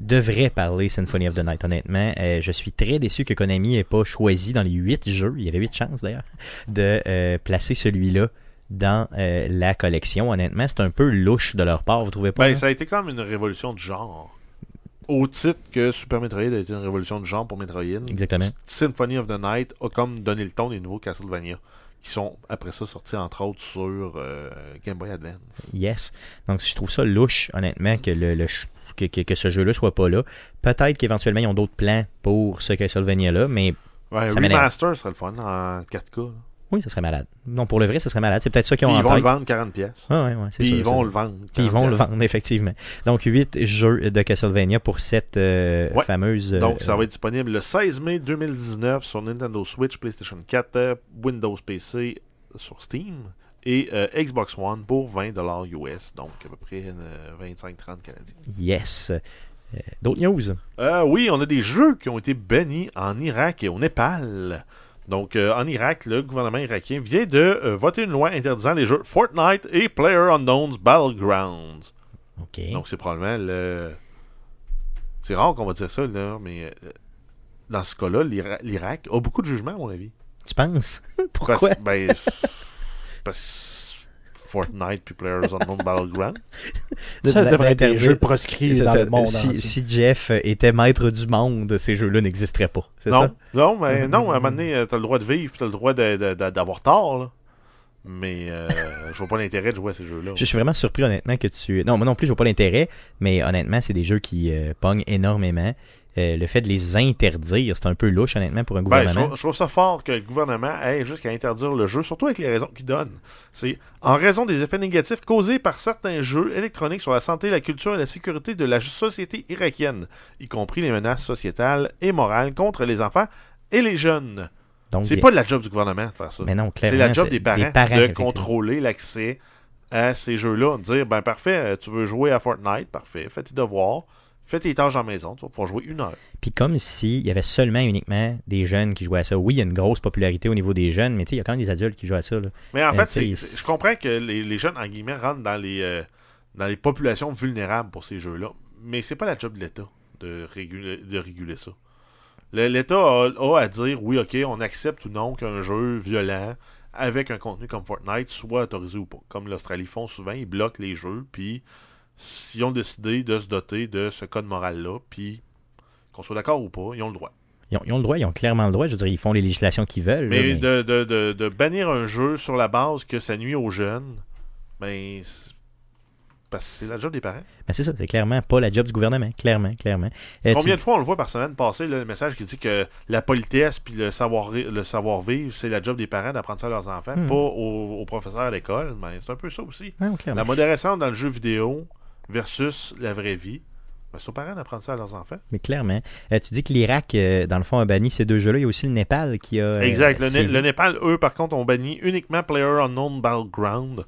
Devrait parler Symphony of the Night, honnêtement. Euh, je suis très déçu que Konami ait pas choisi dans les huit jeux, il y avait huit chances d'ailleurs, de euh, placer celui-là dans euh, la collection. Honnêtement, c'est un peu louche de leur part, vous trouvez pas? Ben, hein? ça a été comme une révolution de genre. Au titre que Super Metroid a été une révolution de genre pour Metroid, Exactement. Symphony of the Night a comme donné le ton des nouveaux Castlevania, qui sont après ça sortis entre autres sur euh, Game Boy Advance. Yes. Donc, je trouve ça louche, honnêtement, que, le, le que, que- que ce jeu-là soit pas là. Peut-être qu'éventuellement, ils ont d'autres plans pour ce Castlevania-là, mais Ouais, Ça remaster serait le fun en 4K. là. oui, ça serait malade. Non, pour le vrai, ça serait malade. C'est peut-être ça qu'ils Puis ont ils vont le vendre 40 pièces. Ah, ouais, ouais, c'est Puis ça, ils vont le vendre. Puis ils vont 40 le vendre, effectivement. Donc, 8 jeux de Castlevania pour cette euh, Ouais. fameuse. euh, Donc, ça va être disponible le 16 mai 2019 sur Nintendo Switch, PlayStation 4, euh, Windows PC sur Steam et euh, Xbox One pour 20$ US, donc à peu près euh, 25-30 canadiens. Yes. Euh, D'autres news? Euh, oui, on a des jeux qui ont été bannis en Irak et au Népal. Donc, euh, en Irak, le gouvernement irakien vient de euh, voter une loi interdisant les jeux Fortnite et PlayerUnknown's Battlegrounds. Ok. Donc, c'est probablement le. C'est rare qu'on va dire ça, là, mais euh, dans ce cas-là, l'Ira- l'Irak a beaucoup de jugements, à mon avis. Tu penses? Parce, Pourquoi? ben, parce que Fortnite puis PlayerUnknown's Battlegrounds. Ça De- devrait être des jeux proscrits dans le monde si, si Jeff était maître du monde, ces jeux-là n'existeraient pas. C'est Non, ça? Non, mais non, à un moment donné, euh, t'as le droit de vivre, t'as le droit de- de- de- d'avoir tort, là. Mais euh, je vois pas l'intérêt de jouer à ces jeux-là. Je suis vraiment surpris, honnêtement, que tu. Non, moi non plus, je vois pas l'intérêt, mais honnêtement, c'est des jeux qui euh, pognent énormément. Euh, le fait de les interdire, c'est un peu louche, honnêtement, pour un Ben, je, gouvernement. je trouve ça fort que le gouvernement ait jusqu'à interdire le jeu, surtout avec les raisons qu'il donne. C'est en raison des effets négatifs causés par certains jeux électroniques sur la santé, la culture et la sécurité de la société irakienne, y compris les menaces sociétales et morales contre les enfants et les jeunes. Donc, C'est pas de la job du gouvernement de faire ça. Mais non, C'est la job des parents, de contrôler l'accès à ces jeux-là. Dire, ben parfait, tu veux jouer à Fortnite, parfait, fais tes devoirs, fais tes tâches en maison, tu vas pouvoir jouer une heure. Puis comme s'il y avait seulement uniquement des jeunes qui jouaient à ça. Oui, il y a une grosse popularité au niveau des jeunes, mais tu sais, il y a quand même des adultes qui jouent à ça. là. Mais en Mais fait, je comprends que les, les jeunes, en guillemets, rentrent dans les, euh, dans les populations vulnérables pour ces jeux-là. Mais c'est pas la job de l'État de réguler, de réguler ça. L'État a, a à dire, oui, ok, on accepte ou non qu'un jeu violent avec un contenu comme Fortnite soit autorisé ou pas. Comme l'Australie font souvent, ils bloquent les jeux, puis s'ils ont décidé de se doter de ce code moral-là, puis qu'on soit d'accord ou pas, ils ont le droit. Ils ont, ils ont le droit, ils ont clairement le droit. Je veux dire, ils font les législations qu'ils veulent. là, Mais, De, de, de, de bannir un jeu sur la base que ça nuit aux jeunes, ben. c'est- Parce que c'est la job des parents. mais c'est ça, c'est clairement pas la job du gouvernement. Clairement, clairement. Euh, Combien tu- de fois on le voit par semaine passer, là, le message qui dit que la politesse puis le savoir le savoir vivre, c'est la job des parents d'apprendre ça à leurs enfants, Hmm. pas aux, aux professeurs à l'école. Mais c'est un peu ça aussi. Non. La modération dans le jeu vidéo versus la vraie vie, ben, c'est aux parents d'apprendre ça à leurs enfants. Mais clairement. Euh, tu dis que l'Irak, euh, dans le fond, a banni ces deux jeux-là. Il y a aussi le Népal qui a. euh, Exact. Le, Népal, eux, par contre, ont banni uniquement Player Unknown Battleground.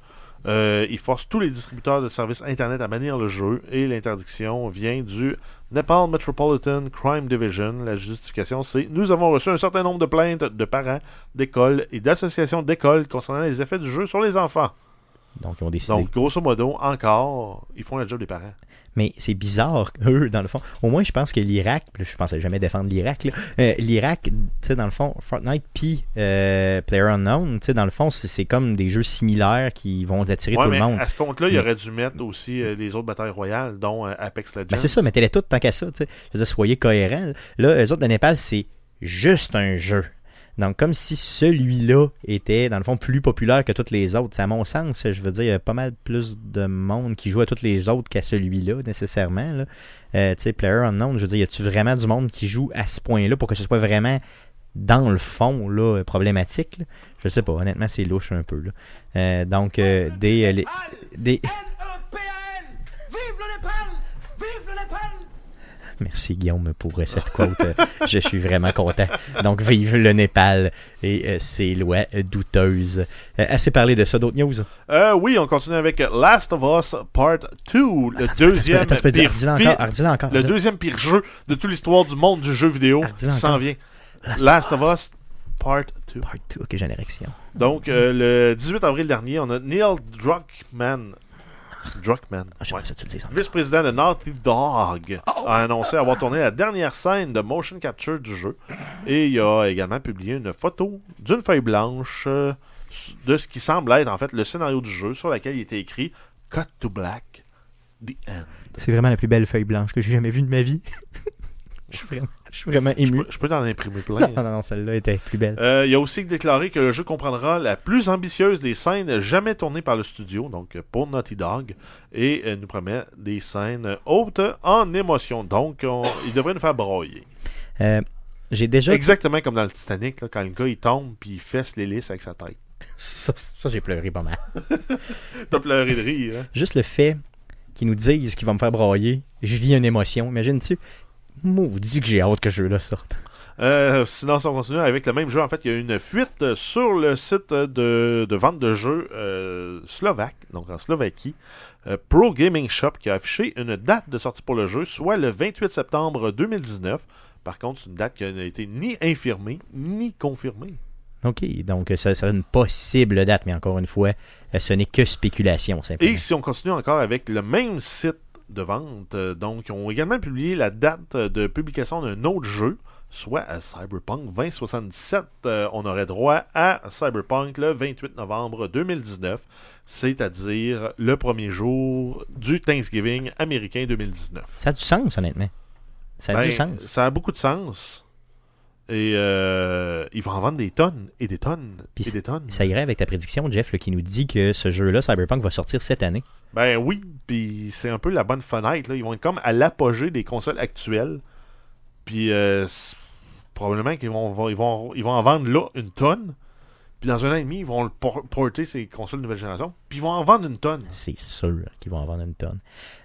Ils forcent tous les distributeurs de services Internet à bannir le jeu et l'interdiction vient du Nepal Metropolitan Crime Division. La justification, c'est Nous avons reçu un certain nombre de plaintes de parents, d'écoles et d'associations d'écoles concernant les effets du jeu sur les enfants. Donc, ils ont décidé. Donc, grosso modo, encore, ils font le job des parents. Mais c'est bizarre, eux, dans le fond. Au moins, je pense que l'Irak, je pensais jamais défendre l'Irak, là. Euh, l'Irak, tu sais, dans le fond, Fortnite puis euh, PlayerUnknown, tu sais, dans le fond, c'est, comme des jeux similaires qui vont attirer Ouais, tout mais le monde. à ce compte-là, il Mais- aurait dû mettre aussi euh, les autres batailles royales, dont euh, Apex Legends. Ben, c'est ça, mettez-les toutes tant qu'à ça, tu sais. Je veux dire, soyez cohérents. Là, eux autres de Népal, c'est juste un jeu. Donc, comme si celui-là était, dans le fond, plus populaire que tous les autres. C'est à mon sens, je veux dire, il y a pas mal plus de monde qui joue à tous les autres qu'à celui-là, nécessairement. Euh, tu sais, Player Unknown, je veux dire, y a-tu vraiment du monde qui joue à ce point-là pour que ce soit vraiment dans le fond là, problématique? là? Je sais pas, honnêtement, c'est louche un peu. Euh, donc, euh, des, euh, les- des... N-E-P-A-L! Vive le Népal! Vive le Népal! Merci Guillaume pour euh, cette quote. Euh, Je suis vraiment content. Donc, vive le Népal et euh, ses lois douteuses. Assez parlé de ça. D'autres news? Euh, oui, on continue avec Last of Us Part 2, le Attends, deuxième attends, dire- pire encore. le deuxième pire jeu de toute l'histoire du monde du jeu vidéo Ah, s'en vient. Last Last of Us Part 2. Part two. Ok, j'ai. Donc, euh, le 18 avril dernier, on a Neil Druckmann, Druckmann, Ah, J'aimerais ouais, ça que tu le dises encore. vice-président de Naughty Dog, a annoncé avoir tourné la dernière scène de motion capture du jeu. Et il a également publié une photo d'une feuille blanche euh, de ce qui semble être en fait le scénario du jeu sur laquelle il était écrit Cut to Black, The End. C'est vraiment la plus belle feuille blanche que j'ai jamais vue de ma vie. je, suis vraiment, je suis vraiment ému. je peux t'en imprimer plein. Non, non, non, celle-là était plus belle. Euh, il a aussi déclaré que le jeu comprendra la plus ambitieuse des scènes jamais tournées par le studio, donc pour Naughty Dog, et euh, nous promet des scènes hautes en émotion. Donc, on- il devrait nous faire broyer. Euh, j'ai déjà. Exactement comme dans le Titanic, là, quand le gars il tombe puis il fesse l'hélice avec sa tête. Ça, ça, j'ai pleuré pas mal. T'as pleuré de rire. Hein? Juste le fait qu'ils nous disent qu'ils vont me faire brailler, je vis une émotion. Imagine-tu? Maudit que j'ai hâte que ce jeu-là sorte. Euh, sinon, si on continue avec le même jeu, en fait, il y a une fuite sur le site de, de vente de jeux euh, slovaque, donc en Slovaquie, euh, Pro Gaming Shop, qui a affiché une date de sortie pour le jeu, soit le 28 septembre 2019. Par contre, c'est une date qui n'a été ni infirmée, ni confirmée. Ok, donc ça serait une possible date, mais encore une fois, ce n'est que spéculation, simplement. Et si on continue encore avec le même site de vente, euh, donc ils ont également publié la date de publication d'un autre jeu, soit à Cyberpunk 2077. Euh, on aurait droit à Cyberpunk le 28 novembre 2019, c'est-à-dire le premier jour du Thanksgiving américain 2019. Ça a du sens, honnêtement. Ça a Ben, du sens. Ça a beaucoup de sens. Et euh, ils vont en vendre des tonnes et des tonnes Puis et des tonnes. Ça irait avec ta prédiction, Jeff, là, qui nous dit que ce jeu-là, Cyberpunk, va sortir cette année. Ben oui, puis c'est un peu la bonne fenêtre. Là. Ils vont être comme à l'apogée des consoles actuelles. Puis euh, probablement qu'ils vont, ils vont, ils vont en vendre là une tonne. Puis dans un an et demi, ils vont le por- porter ces consoles nouvelle génération. Puis ils vont en vendre une tonne. C'est sûr qu'ils vont en vendre une tonne.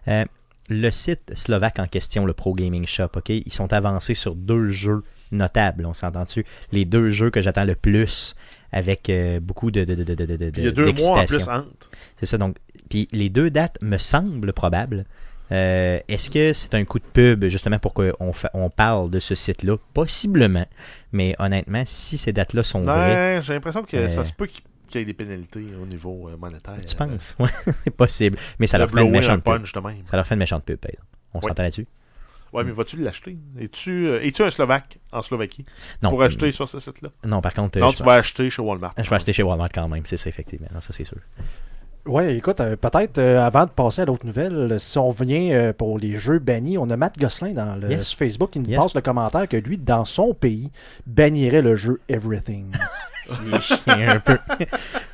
Euh, le site slovaque en question, le Pro Gaming Shop, ok, ils sont avancés sur deux jeux notables, on s'entend dessus. Les deux jeux que j'attends le plus avec euh, beaucoup de, de, il y a deux mois en plus entre. C'est ça, donc. Puis les deux dates me semblent probables. Euh, Est-ce que c'est un coup de pub justement pour qu'on on parle de ce site-là? Possiblement. Mais honnêtement, si ces dates-là sont vraies, Ouais, j'ai l'impression que Euh, ça se peut qu'il qu'il y ait des pénalités au niveau euh, monétaire. tu penses? Ouais, c'est possible. Mais ça leur fait une méchante pub. Ça leur fait une méchante pub, par exemple. On s'entend là-dessus? Ouais, mais vas-tu l'acheter? Es-tu euh, es-tu un Slovaque en Slovaquie Non. pour acheter sur ce site-là? Non, par contre, euh, Non, je, tu vas acheter chez Walmart. je vais acheter chez Walmart quand même, c'est ça, effectivement. Non, ça, c'est sûr. Ouais, écoute, euh, peut-être euh, avant de passer à l'autre nouvelle, si on vient euh, pour les jeux bannis, on a Matt Gosselin dans le Yes. sur Facebook qui nous Yes. passe le commentaire que lui, dans son pays, bannirait le jeu Everything. Il est chien un peu.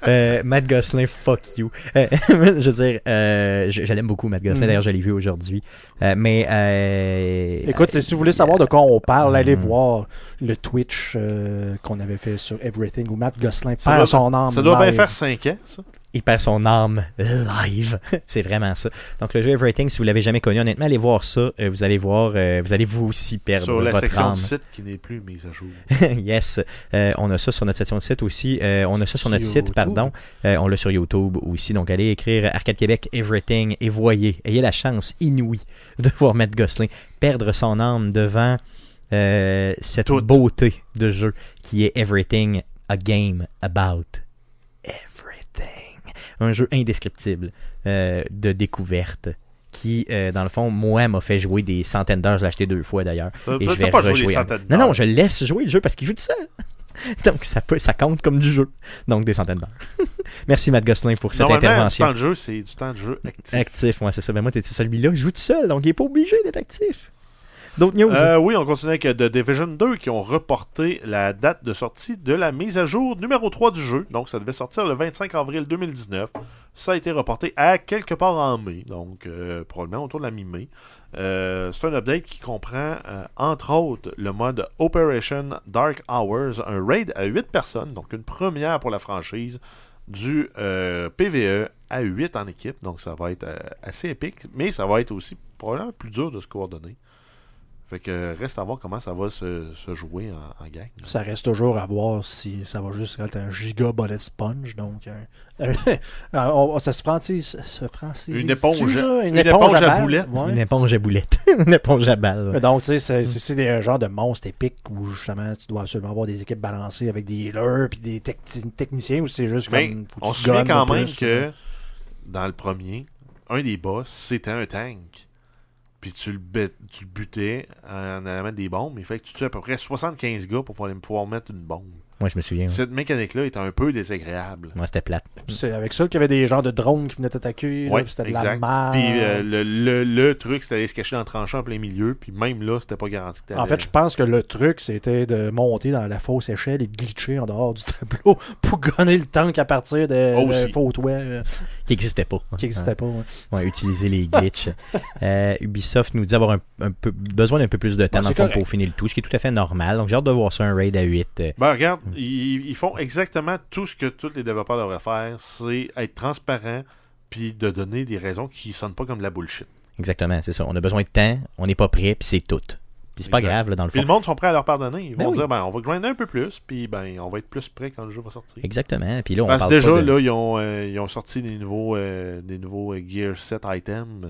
Euh, Matt Gosselin, fuck you. Euh, je veux dire, euh, je, je l'aime beaucoup, Matt Gosselin. Mhm. D'ailleurs, je l'ai vu aujourd'hui. Euh, mais. euh, Écoute, si vous voulez savoir de quoi on parle, allez Hmm. voir le Twitch euh, qu'on avait fait sur Everything où Matt Gosselin perd son âme. Ça doit bien faire 5 ans, ça. Il perd son âme live. c'est vraiment ça. Donc, le jeu Everything, si vous l'avez jamais connu, honnêtement, allez voir ça. Euh, vous allez voir, euh, vous allez vous aussi perdre Sur la votre section âme. du site qui n'est plus mise à jour. yes. Euh, on a ça sur notre section de site aussi. Euh, on a ça sur Sur notre site, YouTube. pardon. Euh, on l'a sur YouTube aussi. Donc, allez écrire Arcade Québec Everything et voyez. Ayez la chance inouïe de voir Matt Gosselin perdre son âme devant cette Tout. beauté de jeu qui est Everything, a game about. Un jeu indescriptible euh, de découverte qui, euh, dans le fond, moi, m'a fait jouer des centaines d'heures. Je l'ai acheté deux fois d'ailleurs. Et je vais pas rejouer. Non, non, je laisse jouer le jeu parce qu'il joue tout seul. Donc, ça, peut, ça compte comme du jeu. Donc, des centaines d'heures. Merci, Matt Gosselin, pour cette intervention. Du temps de jeu, c'est du temps de jeu actif. Actif, ouais, c'est ça. Mais moi, t'es celui-là, je joue tout seul, donc il est pas obligé d'être actif. Euh, oui, on continue avec euh, The Division 2 qui ont reporté la date de sortie de la mise à jour numéro 3 du jeu. Donc, ça devait sortir le 25 avril 2019. Ça a été reporté à quelque part en mai, donc euh, probablement autour de la mi-mai. C'est un update qui comprend, entre autres, le mode Operation Dark Hours, un raid à 8 personnes, donc une première pour la franchise, du PVE à 8 en équipe. Donc, ça va être assez épique, mais ça va être aussi probablement plus dur de se coordonner. Fait que reste à voir comment ça va se, se jouer en, en gang. Ça reste toujours à voir si ça va juste être un giga bullet sponge. Donc, un- un- on- ça se prend, se francise- Une éponge- tu, ça? une éponge à balle? boulettes. Ouais. Une éponge à boulettes. une éponge à balles. ouais. Donc, tu sais, c'est- des genres de monstres épiques où justement tu dois absolument avoir des équipes balancées avec des healers puis des tec- techniciens ou c'est juste Mais comme. on se souvient quand même plus, que dans le premier, un des boss, c'était un tank. Puis tu le, tu le butais en allant mettre des bombes. Il fait que tu tues à peu près 75 gars pour pouvoir, pouvoir mettre une bombe. Moi, je me souviens. ouais. Cette mécanique-là est un peu désagréable. Moi, c'était plate. C'est avec ça qu'il y avait des genres de drones qui venaient t'attaquer. Ouais, puis c'était de la exact. merde. Puis euh, le, le- le truc, c'était d'aller se cacher dans le tranchant en plein milieu. Puis même là, c'était pas garanti que En fait, je pense que le truc, c'était de monter dans la fausse échelle et de glitcher en dehors du tableau pour gonner le tank à partir de, Aussi. de faux toits Qui n'existait pas. qui n'existaient pas. ouais. Ouais, utiliser les glitches. Euh, Ubisoft nous dit avoir un, un peu, besoin d'un peu plus de temps dans le fond, pour finir le tout, ce qui est tout à fait normal. Donc, j'ai hâte de voir ça, un raid à 8. euh, Ben regarde, ils, ils font exactement tout ce que tous les développeurs devraient faire, c'est être transparent puis de donner des raisons qui sonnent pas comme de la bullshit. Exactement, c'est ça. On a besoin de temps, on n'est pas prêt, puis c'est tout. Puis c'est pas grave, là, dans le Puis fond. le monde sont prêts à leur pardonner. Ils Ben vont oui. dire ben on va grinder un peu plus, puis ben on va être plus prêt quand le jeu va sortir. Exactement. Puis là, on Parce parle déjà pas de... là ils ont, euh, ils ont sorti des nouveaux euh, des nouveaux euh, Gear 7 items.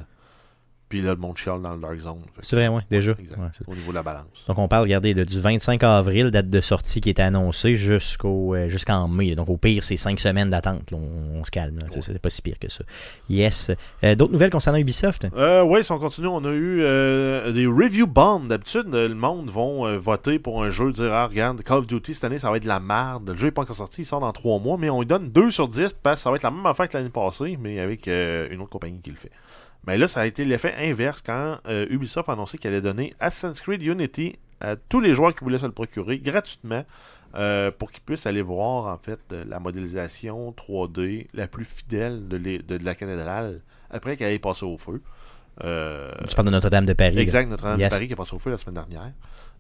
Puis là le monde chiale dans le Dark Zone. C'est vrai, ouais, déjà. Exact. Ouais, c'est- Au niveau de la balance. Donc, on parle, regardez, là, du 25 avril, date de sortie qui est annoncée, jusqu'au euh, jusqu'en mai. Donc, au pire, c'est 5 semaines d'attente. On, on se calme. C'est- Ouais. C'est pas si pire que ça. Yes. Euh, D'autres nouvelles concernant Ubisoft? Euh, oui, si on continue, on a eu des review bombs. D'habitude, le monde vont euh, voter pour un jeu, dire ah, regarde, Call of Duty cette année, ça va être de la merde. Le jeu n'est pas encore sorti, il sort dans 3 mois, mais on lui donne 2 sur 10 parce que ça va être la même affaire que l'année passée, mais avec une autre compagnie qui le fait. Mais là, ça a été l'effet inverse quand euh, Ubisoft a annoncé qu'elle allait donner Assassin's Creed Unity à tous les joueurs qui voulaient se le procurer gratuitement euh, pour qu'ils puissent aller voir en fait euh, la modélisation 3D la plus fidèle de, les- de- de la cathédrale après qu'elle ait passé au feu. Euh, Tu parles de Notre-Dame de Paris. Exact, Notre-Dame Yes. de Paris qui est passé au feu la semaine dernière.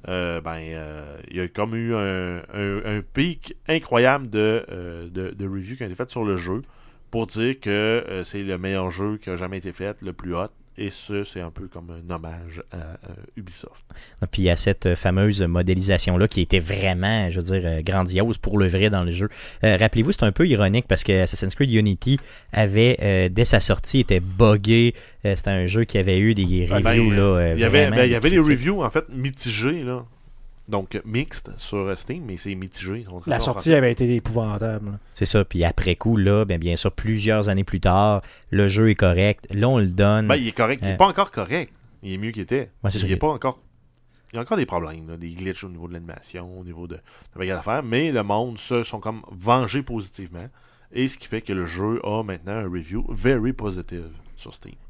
Euh, ben, euh, il y a comme eu un, un- un pic incroyable de, de, de reviews qui ont été faites sur le jeu pour dire que euh, c'est le meilleur jeu qui a jamais été fait, le plus hot. Et ce, c'est un peu comme un hommage à euh, Ubisoft. Puis il y a cette euh, fameuse modélisation-là qui était vraiment, je veux dire, grandiose pour le vrai dans le jeu. Euh, Rappelez-vous, c'est un peu ironique parce que Assassin's Creed Unity avait, euh, dès sa sortie, était buggé. C'était un jeu qui avait eu des Ah, ben, reviews là, il y avait, ben, il y avait des reviews en fait mitigées, là. Donc mixtes sur Steam, mais c'est mitigé. La sortie avait été épouvantable. C'est ça. Puis après coup, là, ben, bien sûr, plusieurs années plus tard, le jeu est correct. Là, on le donne. Ben, il est correct. Il n'est Euh. pas encore correct. Il est mieux qu'il était. Ouais, c'est ça. il est pas encore. Il y a encore des problèmes, là, des glitches au niveau de l'animation, au niveau de, à faire, mais le monde se sont comme vengés positivement. Et ce qui fait que le jeu a maintenant un review very positive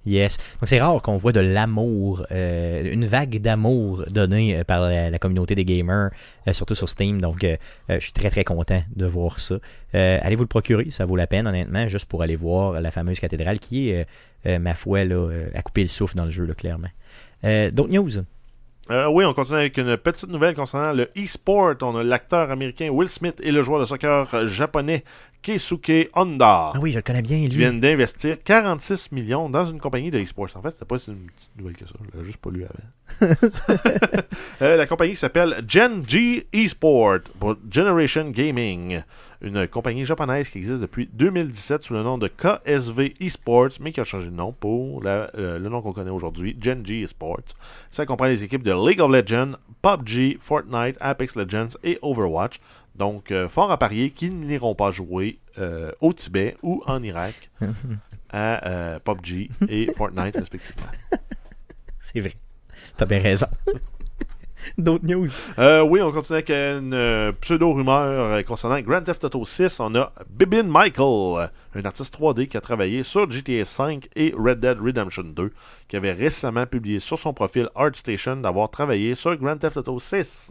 Yes. Donc c'est rare qu'on voit de l'amour, euh, une vague d'amour donnée euh, par la, communauté des gamers, euh, surtout sur Steam. Donc je suis très très content de voir ça. Allez vous le procurer, ça vaut la peine honnêtement, juste pour aller voir la fameuse cathédrale qui est, ma foi, là, à couper le souffle dans le jeu, là, clairement. D'autres news? Euh, oui, on continue avec une petite nouvelle concernant le e-sport. On a l'acteur américain Will Smith et le joueur de soccer japonais Keisuke Honda. Ah oui, je le connais bien, lui. viennent d'investir 46 millions dans une compagnie de e-sports. En fait, c'était pas une petite nouvelle que ça. Je l'ai juste pas lu avant. Euh, la compagnie s'appelle Gen G Esport pour Generation Gaming. Une compagnie japonaise qui existe depuis 2017 sous le nom de KSV Esports, mais qui a changé de nom pour la- euh, le nom qu'on connaît aujourd'hui, Gen G Esports. Ça comprend les équipes de League of Legends, PUBG, Fortnite, Apex Legends et Overwatch. Donc, euh, fort à parier qu'ils n'iront pas jouer euh, au Tibet ou en Irak à PUBG et Fortnite respectivement. C'est vrai. T'as bien raison. D'autres news. Euh, oui, on continue avec une euh, pseudo-rumeur euh, concernant Grand Theft Auto 6. On a Bibin Michael, un artiste 3D qui a travaillé sur GTA 5 et Red Dead Redemption 2, qui avait récemment publié sur son profil ArtStation d'avoir travaillé sur Grand Theft Auto 6.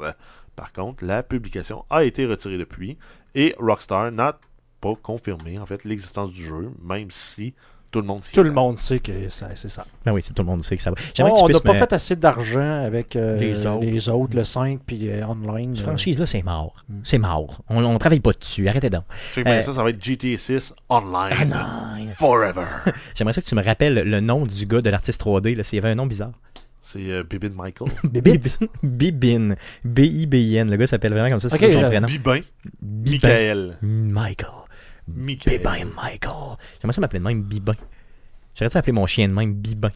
Par contre, la publication a été retirée depuis et Rockstar n'a pas confirmé en fait l'existence du jeu, même si tout le monde s'y Tout le monde sait que ça- c'est ça. Ben oui, c'est tout le monde sait que ça va. Oh, J'aimerais que tu on n'a pas me- fait assez d'argent avec euh, Les autres. le 5 puis euh, online. Cette euh. franchise-là, c'est mort. C'est mort. On, on travaille pas dessus. Arrêtez donc. Euh, ça, ça va être GTA 6 Online. Ah non! Forever. J'aimerais ça que tu me rappelles le nom du gars de l'artiste 3D. Là, s'il y avait un nom bizarre. C'est euh, Bibin Michael. Bibit. Bibin. B-I-B-I-N. Le gars s'appelle vraiment comme ça. C'est son prénom. Bibin. Bibin. Michael. Michael. Michael. Bibin Michael. J'aimerais ça m'appeler de même Bibin. J'aurais dû appeler mon chien de même Bibin.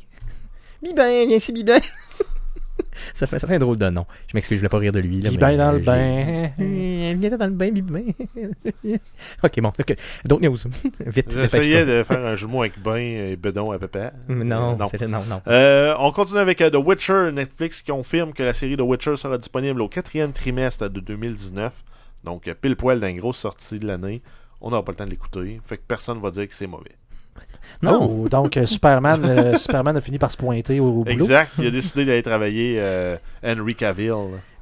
Bibin, viens ici, Bibin. ça, fait, ça fait un drôle de nom. Je m'excuse, je voulais pas rire de lui. Là, Puis mais, ben dans euh, le bain. Euh, Viens dans le bain, Bibin. ok, bon. D'autres news. Vite, J'essayais de faire un jeu mots avec bain et bedon à papa. Non, Euh, non. non, non. Euh, on continue avec euh, The Witcher. Netflix qui confirme que la série The Witcher sera disponible au quatrième trimestre de 2019. Donc, euh, pile poil d'une grosse sortie de l'année. On n'aura pas le temps de l'écouter. Fait que personne va dire que c'est mauvais. Non. Oh, donc euh, Superman, euh, Superman a fini par se pointer au, au boulot. Exact. Il a décidé d'aller travailler euh, Henry Cavill.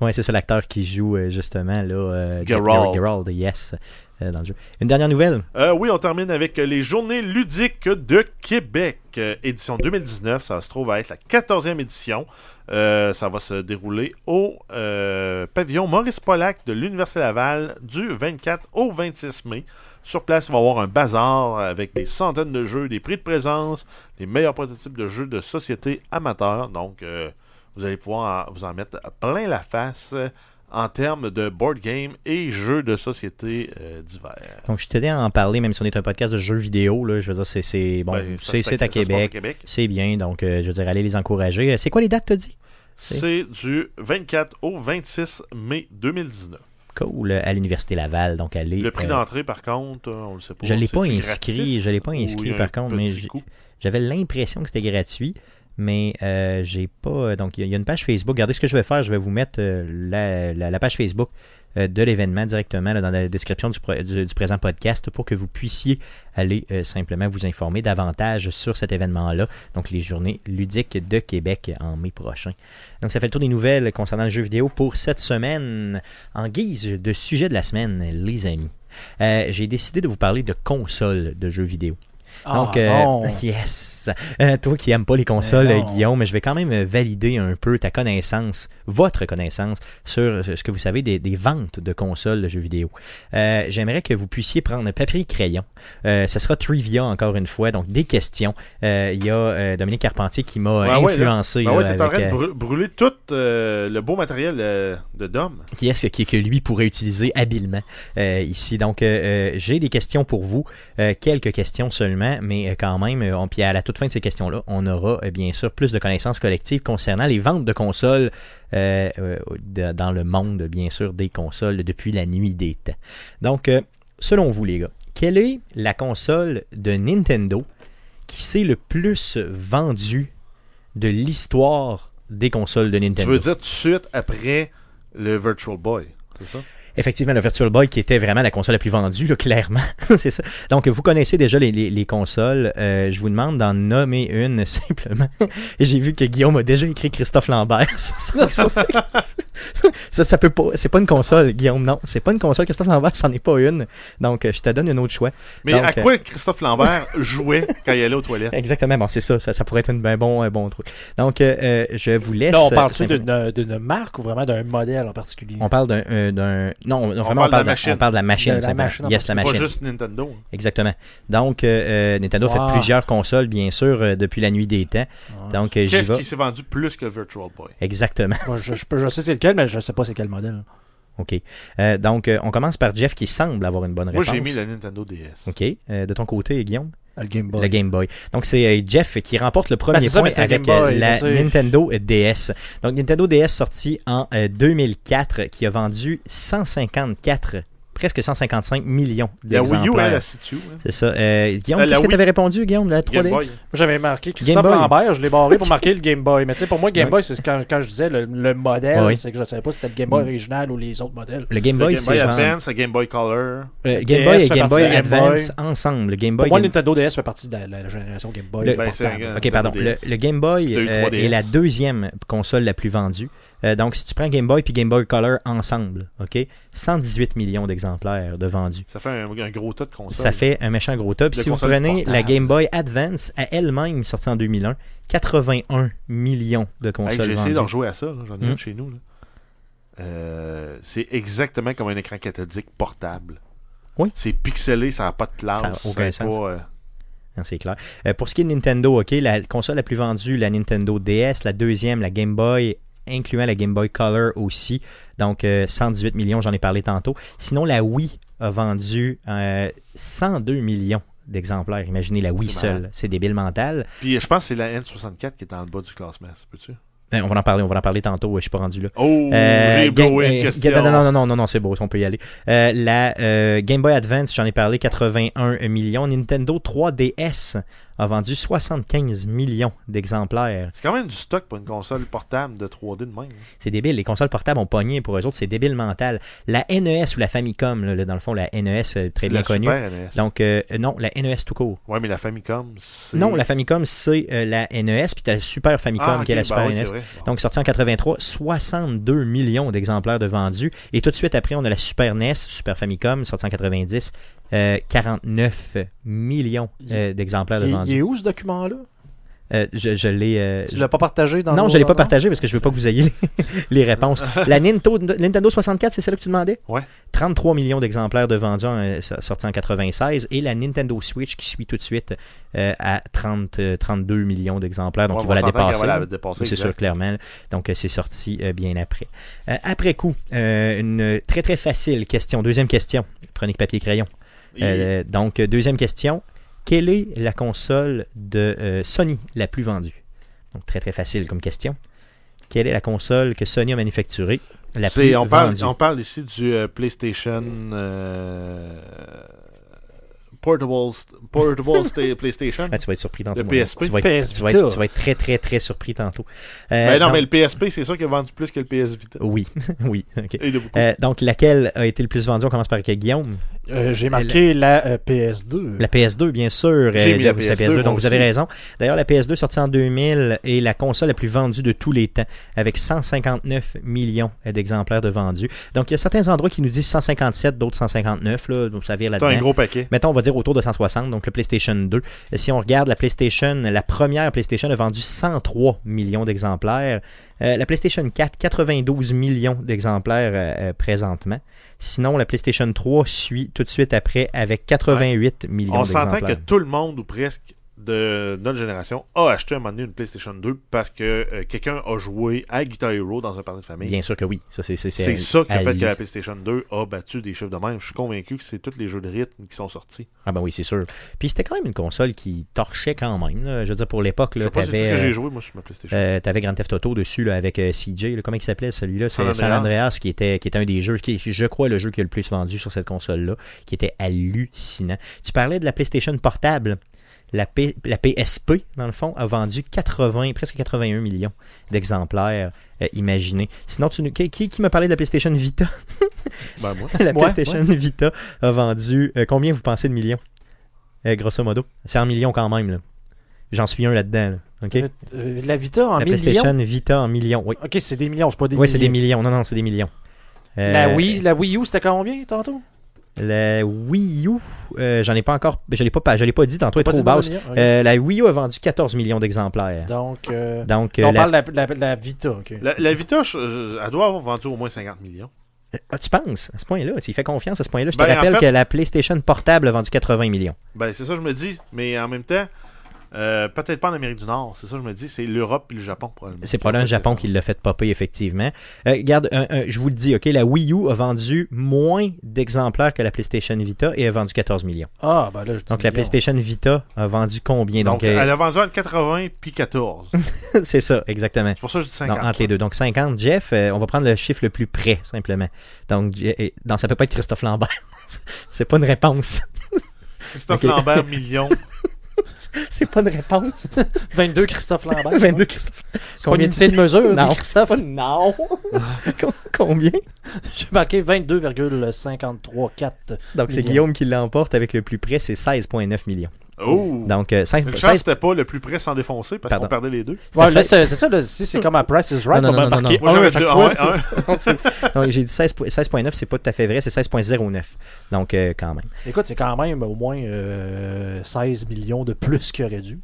Ouais, c'est ça l'acteur qui joue euh, justement là. Euh, Geralt. Geralt, yes. euh, dans le jeu. Une dernière nouvelle? Euh, oui, on termine avec les Journées ludiques de Québec, édition 2019. Ça se trouve à être la 14e édition. Euh, ça va se dérouler au euh, pavillon Maurice Pollack de l'Université Laval du 24 au 26 mai. Sur place, il va y avoir un bazar avec des centaines de jeux, des prix de présence, les meilleurs prototypes de jeux de société amateurs. Donc, vous allez pouvoir en- vous en mettre plein la face euh, en termes de board game et jeux de société euh, divers. Donc, je tenais à en parler, même si on est un podcast de jeux vidéo. Là, je veux dire, c'est, bon, Ben, c'est, à Québec. à Québec. C'est bien, donc euh, je veux dire, allez les encourager. C'est quoi les dates, t'as dit? C'est- du 24 au 26 mai 2019. Cool, à l'Université Laval. Donc, allez. Le prix euh, d'entrée, par contre, on le sait pas. Je l'ai pas C'est-tu inscrit, je l'ai pas inscrit, par contre, mais? J'avais l'impression que c'était gratuit, mais euh, j'ai pas. Donc, il y a- une page Facebook. Regardez ce que je vais faire. Je vais vous mettre euh, la, la- page Facebook euh, de l'événement directement dans la description du, du- du présent podcast pour que vous puissiez aller euh, simplement vous informer davantage sur cet événement-là. Donc, les journées ludiques de Québec en mai prochain. Donc, ça fait le tour des nouvelles concernant le jeu vidéo pour cette semaine. En guise de sujet de la semaine, les amis, euh, j'ai décidé de vous parler de consoles de jeux vidéo. Ah, Donc, euh, yes. Euh, toi qui n'aimes pas les consoles, Mais. Guillaume, je vais quand même euh, valider un peu ta connaissance, votre connaissance sur ce que vous savez des, des ventes de consoles de jeux vidéo. J'aimerais que vous puissiez prendre papier et crayon. Ce sera trivia encore une fois, donc des questions. Il y a Dominique Carpentier qui m'a ouais, influencé. Ben là, ouais, t'es en avec, brûler tout euh, le beau matériel euh, de Dom. qui est-ce que lui pourrait utiliser habilement euh, ici. Donc, j'ai des questions pour vous, quelques questions seulement, mais euh, quand même, euh, on, puis à la toute fin de ces questions-là, on aura euh, bien sûr plus de connaissances collectives concernant les ventes de consoles euh, dans le monde, bien sûr, des consoles depuis la nuit des temps. Donc, selon vous, les gars, quelle est la console de Nintendo qui s'est le plus vendue de l'histoire des consoles de Tu Nintendo? veux dire tout de suite après le Virtual Boy, c'est ça? Effectivement, le Virtual Boy qui était vraiment la console la plus vendue, là, clairement. c'est ça. Donc, vous connaissez déjà les, les- les consoles. Euh, je vous demande d'en nommer une simplement. Et j'ai vu que Guillaume a déjà écrit Christophe Lambert. ça, ça, peut pas. C'est pas une console, Guillaume. Non, c'est pas une console. Christophe Lambert, c'en est pas une. Donc, euh, je te donne un autre choix. Mais Donc, à quoi Christophe Lambert jouait quand il allait aux toilettes? Exactement. Bon, c'est ça, ça. ça pourrait être un bon, un bon truc. Donc, euh, euh, je vous laisse. Là, on euh, parle-tu simplement- d'une d'une marque ou vraiment d'un modèle en particulier? On parle d'un. euh, d'un- non, non, vraiment, parle on parle de la machine. on parle de la machine. De la machine yes, la Pas machine. juste Nintendo. hein. Exactement. Donc, euh, Nintendo Wow. fait plusieurs consoles, bien sûr, euh, depuis la nuit des temps. Ah. Donc, euh, j'y Qu'est-ce qui s'est vendu plus que le Virtual Boy? Exactement. Moi, je, je je sais c'est lequel, mais je sais pas c'est quel modèle. OK. Euh, donc, euh, on commence par Jeff qui semble avoir une bonne Moi, réponse. j'ai mis la Nintendo DS. OK. Euh, de ton côté, Guillaume? Le Game Boy. Le Game Boy. Donc, c'est Jeff qui remporte le premier Ben, ça, point avec Boy, la. Nintendo DS. Donc, Nintendo DS sorti en euh, 2004 qui a vendu 154 presque 155 millions La Wii U, elle, d'exemplaires. elle se situe. hein. C'est ça. Euh, Guillaume, Euh, la qu'est-ce que tu avais répondu, Guillaume, de la Game 3DS? Boy. J'avais marqué Christophe Boy. Lambert, je l'ai barré pour marquer le Game Boy. Mais tu sais, pour moi, Game. Boy, c'est quand, quand je disais le, le modèle, c'est que je savais pas si c'était le Game Boy Mm. original ou les autres modèles. Le Game Boy, Game Boy c'est Advance, le Game Boy Color. Euh, Game Boy et Game Boy Advance Boy. ensemble. Le Game Pour Boy. moi, Game- Nintendo DS fait partie de la, la génération Game Boy. Le- Ben, c'est portable. un- Ok, pardon. Le, Game Boy T'as eu euh, 3DS. est la deuxième console la plus vendue. Euh, donc, si tu prends Game Boy puis Game Boy Color ensemble, ok, 118 millions d'exemplaires de vendus. Ça fait un, un gros tas de consoles. Ça fait un méchant gros top. De Si vous prenez la. Game Boy Advance à elle-même, sortie en 2001, 81 millions de Hey, consoles J'ai essayé vendues. de rejouer à ça. J'en ai Mm. une chez nous. Euh, c'est exactement comme un écran cathodique portable. Oui. C'est pixelé, ça n'a pas de classe. Ça a aucun c'est sens. pas, euh, c'est clair. Euh, pour ce qui est de Nintendo, ok, la console la plus vendue, la Nintendo DS, la deuxième, la Game Boy, incluant la Game Boy Color aussi. Donc, euh, 118 millions, j'en ai parlé tantôt. Sinon, la Wii a vendu euh, 102 millions d'exemplaires. Imaginez la Wii seule. C'est débile mental. Puis je pense que c'est la N64 qui est le bas du classement. Peux-tu? Euh, on va en parler, on va en parler tantôt. Je suis pas rendu là. Oh, Euh, euh, question. non, non, non, non, non, non, c'est beau, on peut y aller. Euh, la euh, Game Boy Advance, j'en ai parlé, 81 millions. Nintendo 3DS a vendu 75 millions d'exemplaires. C'est quand même du stock pour une console portable de 3D de même. C'est débile. Les consoles portables ont pogné pour eux autres. C'est débile mental. La NES ou la Famicom, là, dans le fond, la NES, euh, très bien la connue. Super NES. Donc, euh, non, la NES tout court. Ouais, mais la Famicom, c'est. Non, la Famicom, c'est euh, la NES, puis tu as la Super Famicom, Ah, qui est la bah Super oui, NES. Bon. Donc, sorti en 83, 62 millions d'exemplaires de vendus. Et tout de suite après, on a la Super NES, Super Famicom, sorti en 90, euh, 49 millions euh, d'exemplaires de Il, il vendus. est où ce document-là? Euh, je je l'ai. euh, Tu l'as pas partagé dans non, je ne l'ai pas partagé parce que je veux pas que vous ayez les, les réponses. La Nintendo, Nintendo 64, c'est celle que tu demandais? Ouais. 33 millions d'exemplaires de vendus euh, sortis en 96 et la Nintendo Switch qui suit tout de suite euh, à 30, euh, 32 millions d'exemplaires. Donc, Ouais, il va la dépasser. va la là. dépasser, C'est sûr, clairement. Donc, euh, c'est sorti euh, bien après. Euh, après coup, euh, une très très facile question. Deuxième question. Prenez papier crayon. Et- Euh, donc, deuxième question. Quelle est la console de euh, Sony la plus vendue? Donc, très très facile comme question. Quelle est la console que Sony a manufacturée la plus on, parle, vendue? on parle ici du euh, PlayStation. euh, Portable, portable sta- PlayStation. Ah, tu vas être surpris tantôt. Le PSP. Tu vas, être, PS tu vas être- Vita. tu vas être très très très surpris tantôt. Euh, Ben non, donc- mais le PSP, c'est ça qui a vendu plus que le PS Vita. Oui, oui. Euh, donc, laquelle a été le plus vendu? On commence par Guillaume. Euh, J'ai marqué la euh, PS2. La PS2, bien sûr. J'ai euh, mis la c'est PS2, moi donc vous avez raison. D'ailleurs, la PS2 sortie en 2000 est la console la plus vendue de tous les temps, avec 159 millions d'exemplaires de vendus. Donc, il y a certains endroits qui nous disent 157, d'autres 159, là, donc ça vire T'as un là-dedans. gros paquet. Mettons, on va dire autour de 160, donc le PlayStation 2. Euh, Si on regarde la PlayStation, la première PlayStation a vendu 103 millions d'exemplaires. Euh, la PlayStation 4, 92 millions d'exemplaires euh, euh, présentement. Sinon, la PlayStation 3 suit tout de suite après avec 88 millions On s'entend d'exemplaires. que tout le monde, ou presque, de notre génération, a acheté un moment donné une PlayStation 2 parce que euh, quelqu'un a joué à Guitar Hero dans un party de famille. Bien sûr que oui. Ça, c'est, c'est, C'est ça qui a fait lui. que la PlayStation 2 a battu des chiffres de même. Je suis convaincu que c'est tous les jeux de rythme qui sont sortis. Ah ben oui, c'est sûr. Puis c'était quand même une console qui torchait quand même. là. Je veux dire, pour l'époque, là, c'est ce t'avais, que j'ai euh, joué, moi, sur ma PlayStation. euh, t'avais Grand Theft Auto dessus là, avec euh, CJ. là. comment il s'appelait celui-là? C'est San San Andreas. Qui était, qui était un des jeux, qui est, je crois, le jeu qui a le plus vendu sur cette console-là, qui était hallucinant. Tu parlais de la PlayStation portable. La, P- la PSP, dans le fond, a vendu 80, presque 81 millions d'exemplaires. euh, imaginez. Sinon, tu, nous- qui, qui, m'a parlé de la PlayStation Vita? Ben, moi. La Ouais, PlayStation Vita a vendu euh, combien vous pensez de millions? Euh, Grosso modo. C'est en millions quand même. là. J'en suis un là-dedans. là. Euh, euh, la Vita en la millions? PlayStation Vita en millions. Oui, Ok, c'est des millions, c'est pas des oui c'est des millions. Non, non, c'est des millions. Euh, La Wii, la Wii U, c'était combien tantôt? La Wii U, euh, j'en ai pas encore. Je l'ai pas, je l'ai pas dit tantôt, elle est Pas trop dit dans le basse. Euh, la Wii U a vendu 14 millions d'exemplaires. Donc, euh, Donc, euh, on la- parle de la, la- la Vita. ok. La, la Vita, je- je- elle doit avoir vendu au moins 50 millions. Ah, tu penses à ce point-là? Tu y fais confiance à ce point-là? Je te Ben, en rappelle fait- que la PlayStation portable a vendu 80 millions. Ben, c'est ça que je me dis. Mais en même temps, Euh, Peut-être pas en Amérique du Nord, c'est ça que je me dis. C'est l'Europe et le Japon, probablement. C'est probablement le Japon qui l'a fait popper, effectivement. Euh, regarde, un- un- je vous le dis, ok, la Wii U a vendu moins d'exemplaires que la PlayStation Vita et a vendu 14 millions. Ah, ben là, je dis Donc la millions. PlayStation Vita a vendu combien Donc, Donc, euh, elle a vendu entre 80 puis 14. c'est ça, exactement. c'est pour ça que je dis Non, 50. entre les deux. Donc 50, Jeff, euh, on va prendre le chiffre le plus près, simplement. Donc, non, ça peut pas être Christophe Lambert. c'est pas une réponse. Christophe. Lambert, million. c'est pas une réponse. 22 Christophe Lambert. 22 Christophe. C'est pas une de mesure. Non, Christophe? Non. Com- Combien? J'ai marqué 22,534. Donc c'est. Guillaume qui l'emporte avec le plus près, c'est 16,9 millions. Oh! Donc euh, 5, Une chance, c'était pas le plus près sans défoncer parce qu'on perdait les deux. Ouais, c'est ça, là, si c'est comme à Price is Right, Non, on non, va non, non, marquer non. Moi, à dit chaque fois. 1, 1. Donc j'ai dit 16 po- 16,9, c'est pas tout à fait vrai, c'est 16,09. Donc euh, quand même. Écoute, c'est quand même au moins euh, 16 millions de plus qu'il aurait dû.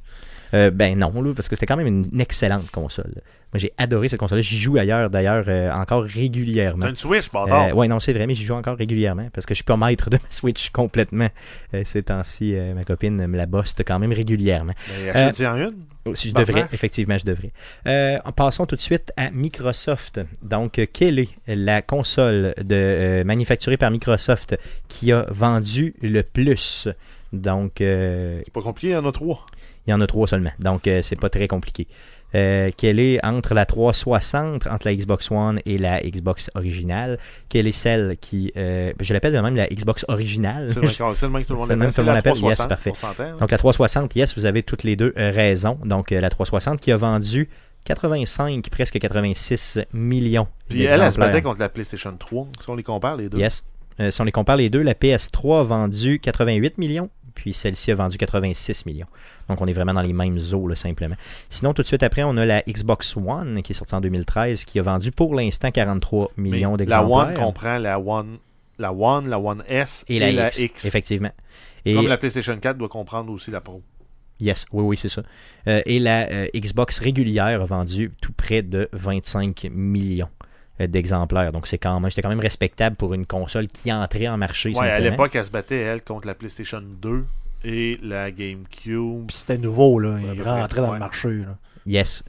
Euh, ben non, là, parce que c'était quand même une, excellente console. Moi j'ai adoré cette console-là. J'y joue ailleurs, d'ailleurs, euh, encore régulièrement. T'as une Switch, bâtard. Euh, ouais, non, c'est vrai, mais j'y joue encore régulièrement parce que je suis pas maître de ma Switch complètement. Euh, ces temps-ci, ma copine me la bosse quand même régulièrement. Achète-en une. Si je devrais, effectivement, je devrais. Euh, passons tout de suite à Microsoft. Donc, quelle est la console de, euh, manufacturée par Microsoft qui a vendu le plus? Donc, euh, C'est pas compliqué, il y en a trois. il y en a trois seulement. Donc, euh, c'est pas très compliqué. Euh, quelle est entre la 360, entre la Xbox One et la Xbox originale? Quelle est celle qui, euh, je l'appelle de même la Xbox originale C'est le même que tout le monde C'est le même l'appelle. que tout le monde la l'appelle. Yes, 360, parfait. Donc la 360, yes, vous avez toutes les deux euh, raison. Donc euh, la 360 qui a vendu 85, presque 86 millions Puis elle, elle se battait contre la PlayStation 3. Si on les compare, les deux. Yes. Si on les compare les deux, la PS3 a vendu 88 millions, puis celle-ci a vendu 86 millions. Donc on est vraiment dans les mêmes eaux, là, simplement. Sinon, tout de suite après, on a la Xbox One qui est sortie en 2013, qui a vendu pour l'instant 43 Mais millions la d'exemplaires. One comprend la One, la One, la One S et la, X, effectivement. Et Comme la PlayStation 4 doit comprendre aussi la Pro. Yes, oui, oui, c'est ça. Euh, et la euh, Xbox régulière a vendu tout près de 25 millions d'exemplaires. Donc c'est quand même, c'était quand même respectable pour une console qui entrait en marché. Ouais, à l'époque, elle se battait, elle, contre la PlayStation 2 et la GameCube. Puis c'était nouveau, là. Il rentrait dans ouais. le marché, là. Yes.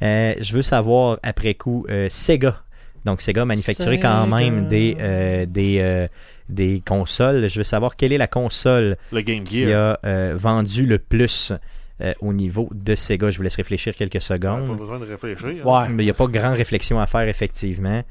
Euh, je veux savoir après coup euh, Sega. Donc Sega manufacturait quand même des euh, des euh, des consoles. Je veux savoir quelle est la console Le Game qui Gear. a euh, vendu le plus euh, au niveau de Sega. Je vous laisse réfléchir quelques Ouais, secondes. pas besoin de réfléchir. hein. Ouais. Mais il n'y a pas grande réflexion à faire, effectivement.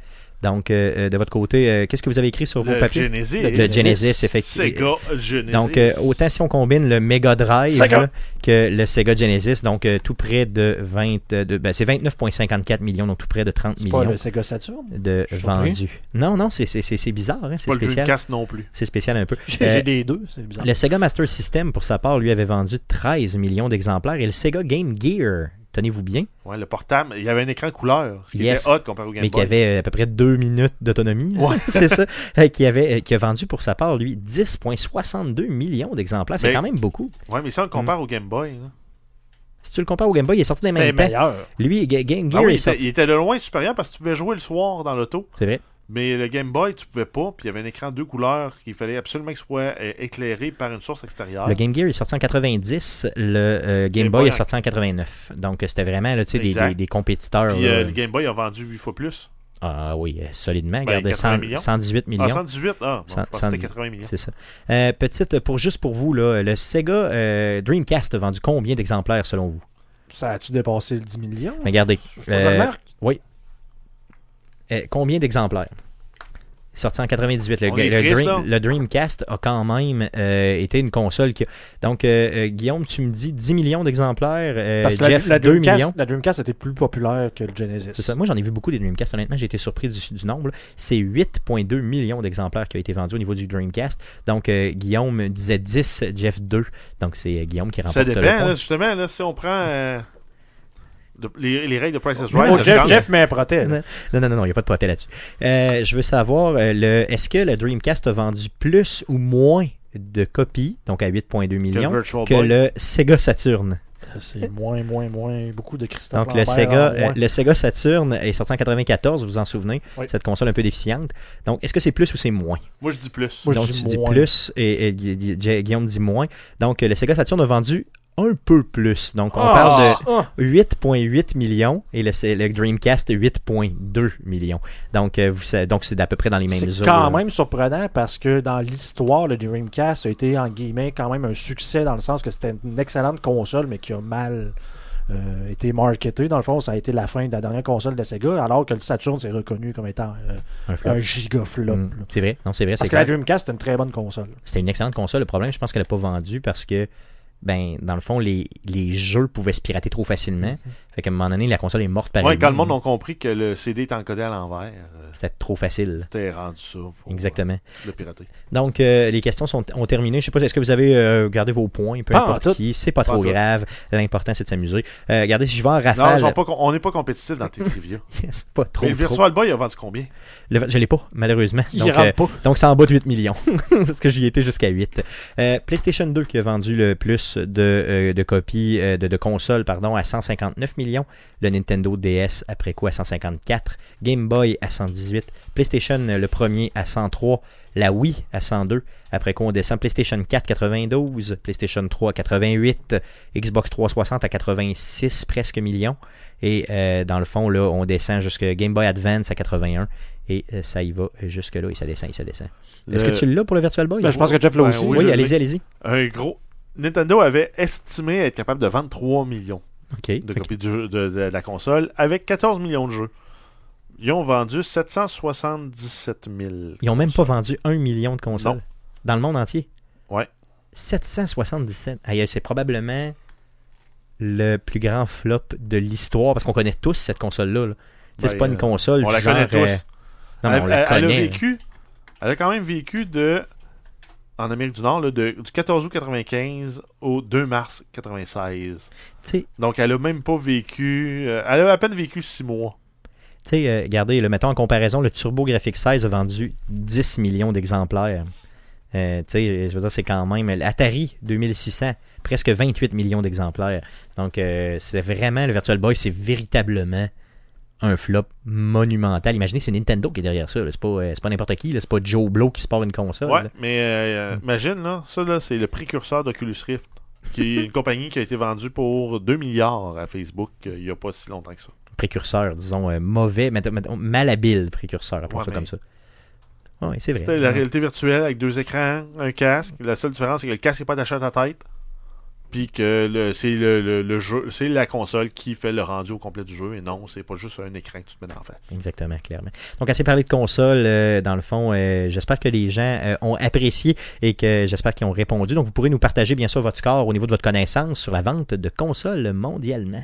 Donc, euh, euh, de votre côté, euh, qu'est-ce que vous avez écrit sur vos Le papiers? Genesis. Le Genesis, effectivement. Sega Genesis. Donc, euh, autant si on combine le Mega Drive Sega. que le Sega Genesis, donc euh, tout près de 20, euh, de, ben, c'est 29,54 millions, donc tout près de 30 C'est pas millions le Sega Saturn? de vendus. Non, non, c'est, c'est, c'est, c'est bizarre, hein, c'est c'est pas le spécial. Non plus. C'est spécial un peu. J'ai Euh, j'ai les deux, c'est bizarre. le Sega Master System, pour sa part, lui avait vendu 13 millions d'exemplaires et le Sega Game Gear, tenez-vous bien, Ouais, le portable, il y avait un écran couleur, ce qui Yes. était hot comparé au Game mais qui Boy. avait euh, à peu près deux minutes d'autonomie. Ouais. c'est ça. Euh, qui, avait, euh, qui a vendu pour sa part, lui, 10,62 millions d'exemplaires. C'est quand même beaucoup. Ouais, mais si on le compare au Game Boy, là. Si tu le compares au Game Boy, il est sorti des mêmes temps. meilleur. Lui, Ga- Game Gear Ah oui, est il était, sorti. il était de loin supérieur parce que tu pouvais jouer le soir dans l'auto. C'est vrai. Mais le Game Boy, tu pouvais pas. Puis il y avait un écran deux couleurs qu'il fallait absolument qu'il soit euh, éclairé par une source extérieure. Le Game Gear est sorti en 90, le euh, Game, Game Boy Boy est en- sorti en 89. Donc euh, c'était vraiment là, tu sais, des, des, des compétiteurs. Puis là. euh, le Game Boy a vendu 8 fois plus. Ah oui, solidement. Ben, Regardez, 80 100 millions. 118 millions. Ah, 118 Ah, bon, je Cent- pense que c'était 110. 80 millions. C'est ça. Euh, petite, pour, juste pour vous, là, le Sega euh, Dreamcast a vendu combien d'exemplaires selon vous? Ça a-tu dépassé le 10 millions? Regardez. Je le euh. Euh, combien d'exemplaires? Sorti en 98. Le, le triste, Dream- le Dreamcast a quand même euh, été une console qui. a- Donc, euh, euh, Guillaume, tu me dis 10 millions d'exemplaires. euh, Parce que la- Jeff, la, 2 Dreamcast, millions. la Dreamcast était plus populaire que le Genesis. Ça. Moi, j'en ai vu beaucoup des Dreamcast. Honnêtement, j'ai été surpris du, du nombre. C'est 8,2 millions d'exemplaires qui ont été vendus au niveau du Dreamcast. Donc, euh, Guillaume disait 10, Jeff 2. Donc, c'est euh, Guillaume qui remporte Ça le dépend, point. là, justement, là, si on prend euh, de- les, les règles de Price is Oh, Right. Jeff, quand- Jeff met un protège. Non, non, non, non, il n'y a pas de proté là-dessus. Euh, je veux savoir, euh, le, est-ce que le Dreamcast a vendu plus ou moins de copies, donc à 8,2 que le millions, que le Sega Saturn? C'est moins, moins, moins. Beaucoup de Christophe Donc le Sega, euh, le Sega Saturn est sorti en 94, vous vous en souvenez, Oui. cette console un peu déficiente. Donc est-ce que c'est plus ou c'est moins Moi, je dis plus. Moi, je Donc dis tu dis plus et, et Gu- Gu- Gu- Guillaume dit moins. Donc euh, le Sega Saturn a vendu un peu plus. Donc, on parle de ah. 8,8 millions et le, le Dreamcast 8,2 millions. Donc, euh, vous donc c'est à peu près dans les mêmes C'est quand même surprenant parce que dans l'histoire, le Dreamcast a été en guillemets quand même un succès dans le sens que c'était une excellente console mais qui a mal euh, été marketée. Dans le fond, ça a été la fin de la dernière console de Sega alors que le Saturn s'est reconnu comme étant euh, Un flop. un giga flop. Mm. C'est vrai, non, c'est vrai, Parce que la clair. Dreamcast c'était une très bonne console. C'était une excellente console. Le problème, je pense qu'elle n'a pas vendu parce que, ben, dans le fond, les, les jeux pouvaient se pirater trop facilement. Fait qu'à un moment donné, la console est morte par Ouais, quand le monde a compris que le CD est encodé à l'envers, euh, C'était trop facile. c'était rendu ça pour Exactement. euh, le pirater. Donc, euh, les questions sont, ont terminé. Je sais pas, est-ce que vous avez euh, gardé vos points, peu importe qui. C'est pas Pas trop grave. L'important, c'est de s'amuser. Euh, regardez, si je vais en Non, rafale. pas con- on n'est pas compétitif dans tes trivia. pas trop, Mais le. Virtual Boy a vendu combien? Le- je l'ai pas, malheureusement. Il Donc, pas. donc c'est en bas de 8 millions. Parce que j'y étais jusqu'à 8. Euh, PlayStation 2 qui a vendu le plus de, euh, de copies euh, de, de consoles pardon, à 159 millions. Le Nintendo DS après quoi à 154. Game Boy à 118. PlayStation le premier à 103. La Wii à 102. Après quoi on descend PlayStation 4 92. PlayStation 3 88. Xbox 360 à 86 presque millions. Et euh, dans le fond, là, on descend jusqu'à Game Boy Advance à 81. Et euh, ça y va jusque-là. Et ça descend, et ça descend. Est-ce que tu l'as pour le Virtual Boy? Ben, je pense que Jeff l'a Ben aussi. oui, oui, allez-y, allez-y. Un gros. Nintendo avait estimé être capable de vendre 3 millions de copies du jeu- de, de la console avec 14 millions de jeux. Ils ont vendu 777 000. Ils ont même pas vendu un million de consoles. Non. Dans le monde entier? Ouais. 777. Aïe, c'est probablement le plus grand flop de l'histoire parce qu'on connaît tous cette console-là. là. C'est Ben, pas une euh, console on la connaît tous. euh, Non, mais elle, on la elle- elle a connaît. vécu. Elle a quand même vécu de. En Amérique du Nord, là, de, du 14 août 95 au 2 mars 96. Tu sais, Donc, elle a même pas vécu. euh, elle a à peine vécu 6 mois. tu sais, euh, regardez, le, mettons en comparaison, le Turbo Graphics 16 a vendu 10 millions d'exemplaires. Euh, tu sais, je veux dire, c'est quand même. L'Atari 2600, presque 28 millions d'exemplaires. Donc, c'est vraiment, le Virtual Boy, c'est véritablement un flop monumental. Imaginez, c'est Nintendo qui est derrière ça. C'est pas, euh, pas n'importe qui. C'est pas Joe Blow qui se part une console. Ouais, là. mais euh, Mm. imagine, là, ça, là, c'est le précurseur d'Oculus Rift, qui est une compagnie qui a été vendue pour 2 milliards à Facebook euh, il y a pas si longtemps que ça. Précurseur, disons, euh, mauvais, malhabile précurseur, appelons Ouais, ça mais- comme ça. Oui, c'est vrai. C'était la réalité virtuelle avec deux écrans, un casque. La seule différence, c'est que le casque n'est pas attaché à ta tête. Puis que c'est le, la console qui fait le rendu au complet du jeu. Et non, c'est pas juste un écran que tu te mets en face. Exactement, clairement. Donc, assez parlé de console, euh, dans le fond, euh, j'espère que les gens euh, ont apprécié et que j'espère qu'ils ont répondu. Donc, vous pourrez nous partager, bien sûr, votre score au niveau de votre connaissance sur la vente de consoles mondialement.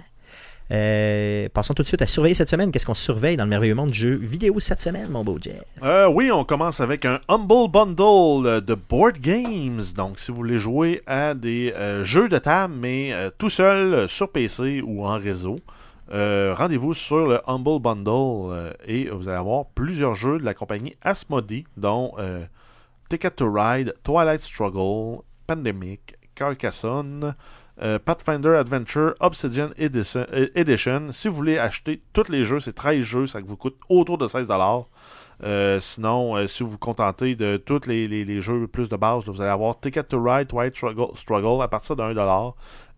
Euh, passons tout de suite à surveiller cette semaine. Qu'est-ce qu'on surveille dans le merveilleux monde du jeu vidéo cette semaine, mon beau Jeff? Euh, oui, on commence avec un Humble Bundle euh, de board games. Donc, si vous voulez jouer à des jeux de table, mais tout seul sur PC ou en réseau, rendez-vous sur le Humble Bundle et vous allez avoir plusieurs jeux de la compagnie Asmodee, dont Ticket to Ride, Twilight Struggle, Pandemic, Carcassonne, euh, Pathfinder Adventure Obsidian Edition, euh, Edition. Si vous voulez acheter tous les jeux, c'est 13 jeux, ça vous coûte autour de 16$. Euh, sinon, si vous vous contentez de tous les, jeux plus de base, vous allez avoir Ticket to Ride, Twilight Struggle, à partir de 1$.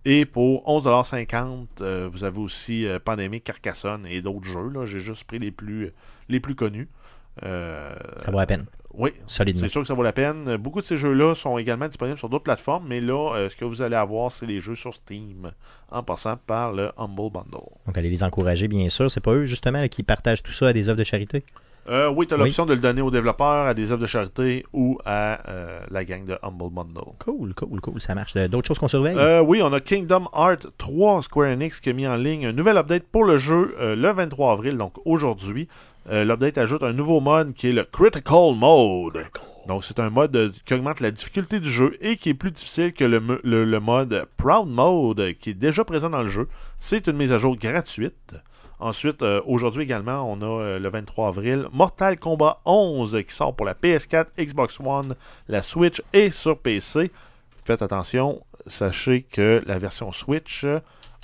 Et pour 11,50$, euh, vous avez aussi Pandemic, Carcassonne et d'autres jeux. J'ai juste pris les plus connus. Euh, Ça vaut la peine, oui, c'est sûr que ça vaut la peine. Beaucoup de ces jeux-là sont également disponibles sur d'autres plateformes, mais là, euh, ce que vous allez avoir, c'est les jeux sur Steam, en passant par le Humble Bundle. Donc, allez les encourager, bien sûr. C'est pas eux, justement, là, qui partagent tout ça à des œuvres de charité? Euh, oui, tu as Oui. l'option de le donner aux développeurs, à des œuvres de charité ou à euh, la gang de Humble Bundle. Cool, cool, cool. Ça marche. D'autres choses qu'on surveille? Oui, on a Kingdom Hearts 3 Square Enix qui a mis en ligne un nouvel update pour le jeu le 23 avril, donc aujourd'hui. Euh, L'update ajoute un nouveau mode qui est le Critical Mode. Donc c'est un mode euh, qui augmente la difficulté du jeu et qui est plus difficile que le, le- le mode Proud Mode qui est déjà présent dans le jeu. C'est une mise à jour gratuite. Ensuite, euh, aujourd'hui également, on a euh, le 23 avril Mortal Kombat 11 euh, qui sort pour la PS4, Xbox One, la Switch et sur PC. Faites attention, sachez que la version Switch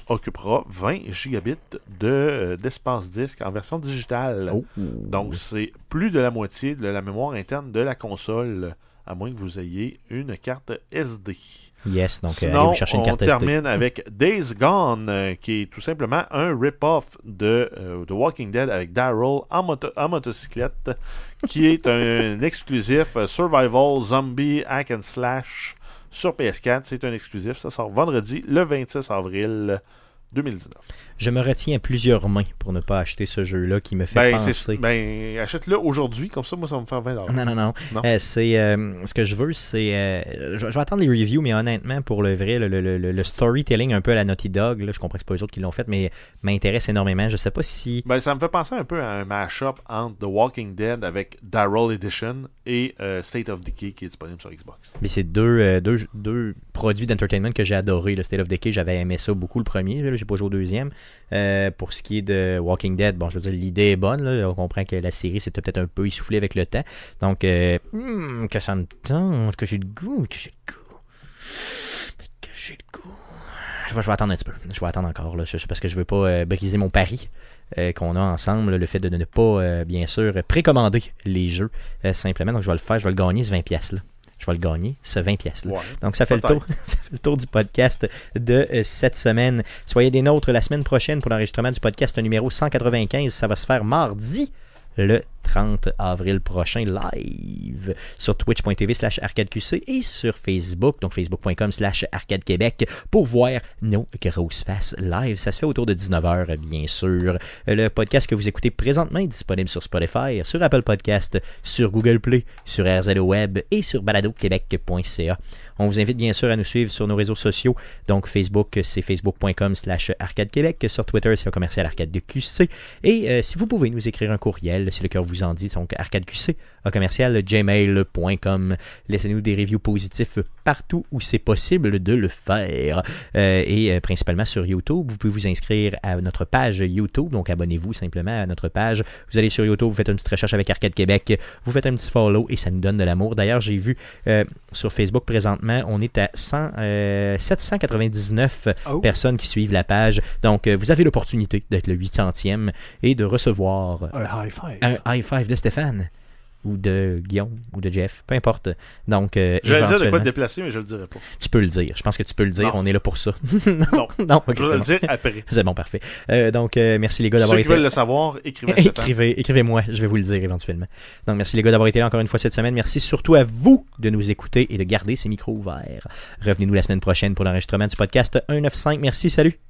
occupera 20 gigabits de, euh, d'espace disque en version digitale. Oh. Donc c'est plus de la moitié de la mémoire interne de la console à moins que vous ayez une carte SD. Yes, donc euh, allez Sinon, chercher une on carte SD. termine avec Days Gone, euh, qui est tout simplement un rip-off de euh, The Walking Dead avec Daryl en, moto- en motocyclette, qui est un exclusif Survival Zombie Hack and Slash sur PS4. C'est un exclusif. Ça sort vendredi, le 26 avril 2019. Je me retiens à plusieurs mains pour ne pas acheter ce jeu-là qui me fait Ben, penser. ben, achète-le aujourd'hui, comme ça, moi, ça va me faire 20 Non, non, non. Non? Euh, c'est, euh, ce que je veux, c'est. euh, je, vais attendre les reviews, mais honnêtement, pour le vrai, le, le- le- le storytelling un peu à la Naughty Dog, là, je comprends que c'est pas eux autres qui l'ont fait, mais m'intéresse énormément. Je sais pas si. Ben, ça me fait penser un peu à un mash-up entre The Walking Dead avec Daryl Edition et State of Decay qui est disponible sur Xbox. Mais c'est deux, deux, deux produits d'entertainment que j'ai adoré. Le State of Decay, j'avais aimé ça beaucoup le premier. Là, j'ai pas joué au deuxième. Euh, pour ce qui est de Walking Dead, bon, je veux dire, l'idée est bonne. On comprend que la série s'était peut-être un peu essoufflée avec le temps. Donc, euh, hmm, que ça me tente, que j'ai le goût, que j'ai le goût. Que j'ai le goût. Je vais, attendre un petit peu. Je vais attendre encore, là, parce que je veux pas euh, briser mon pari euh, qu'on a ensemble. le fait de ne pas, bien sûr, précommander les jeux simplement. Donc, je vais le faire. Je vais le gagner, ce 20$. Je vais le gagner, ce 20$. pièces là. Ouais. Donc ça fait, le tour, ça fait le tour du podcast de euh, cette semaine. Soyez des nôtres la semaine prochaine pour l'enregistrement du podcast numéro 195. Ça va se faire mardi le 30 avril prochain live sur twitch.tv slash arcadeqc et sur Facebook, donc facebook.com slash arcadequebec pour voir nos grosses faces live. Ça se fait autour de 19h, bien sûr. Le podcast que vous écoutez présentement est disponible sur Spotify, sur Apple Podcast, sur Google Play, sur RZO Web et sur baladoquebec.ca. On vous invite bien sûr à nous suivre sur nos réseaux sociaux. Donc Facebook, c'est facebook.com slash arcadequebec. Sur Twitter, c'est commercial arcade de QC. Et euh, si vous pouvez nous écrire un courriel, si le cœur vous en dit, donc arcadeqc, un commercial gmail.com. Laissez-nous des reviews positifs partout où c'est possible de le faire. Euh, et euh, principalement sur YouTube. Vous pouvez vous inscrire à notre page YouTube. Donc abonnez-vous simplement à notre page. Vous allez sur YouTube, vous faites une petite recherche avec Arcade Québec, vous faites un petit follow et ça nous donne de l'amour. D'ailleurs, j'ai vu euh, sur Facebook présentement, on est à 100, euh, 799 Oh. personnes qui suivent la page. Donc vous avez l'opportunité d'être le 800e et de recevoir Un high five. un high five de Stéphane ou de Guillaume ou de Jeff, peu importe. Donc, euh, Je vais dire de quoi te déplacer, mais je le dirai pas. tu peux le dire. Je pense que tu peux le dire. Non. On est là pour ça. Non. non, Je vais le bon. dire après. C'est bon, parfait. Euh, donc, euh, merci les gars d'avoir Ceux été qui veulent le savoir, écrivez. Écrivez, écrivez-moi, je vais vous le dire éventuellement. Donc, merci les gars d'avoir été là encore une fois cette semaine. Merci surtout à vous de nous écouter et de garder ces micros ouverts. Revenez-nous la semaine prochaine pour l'enregistrement du podcast 195. Merci, salut!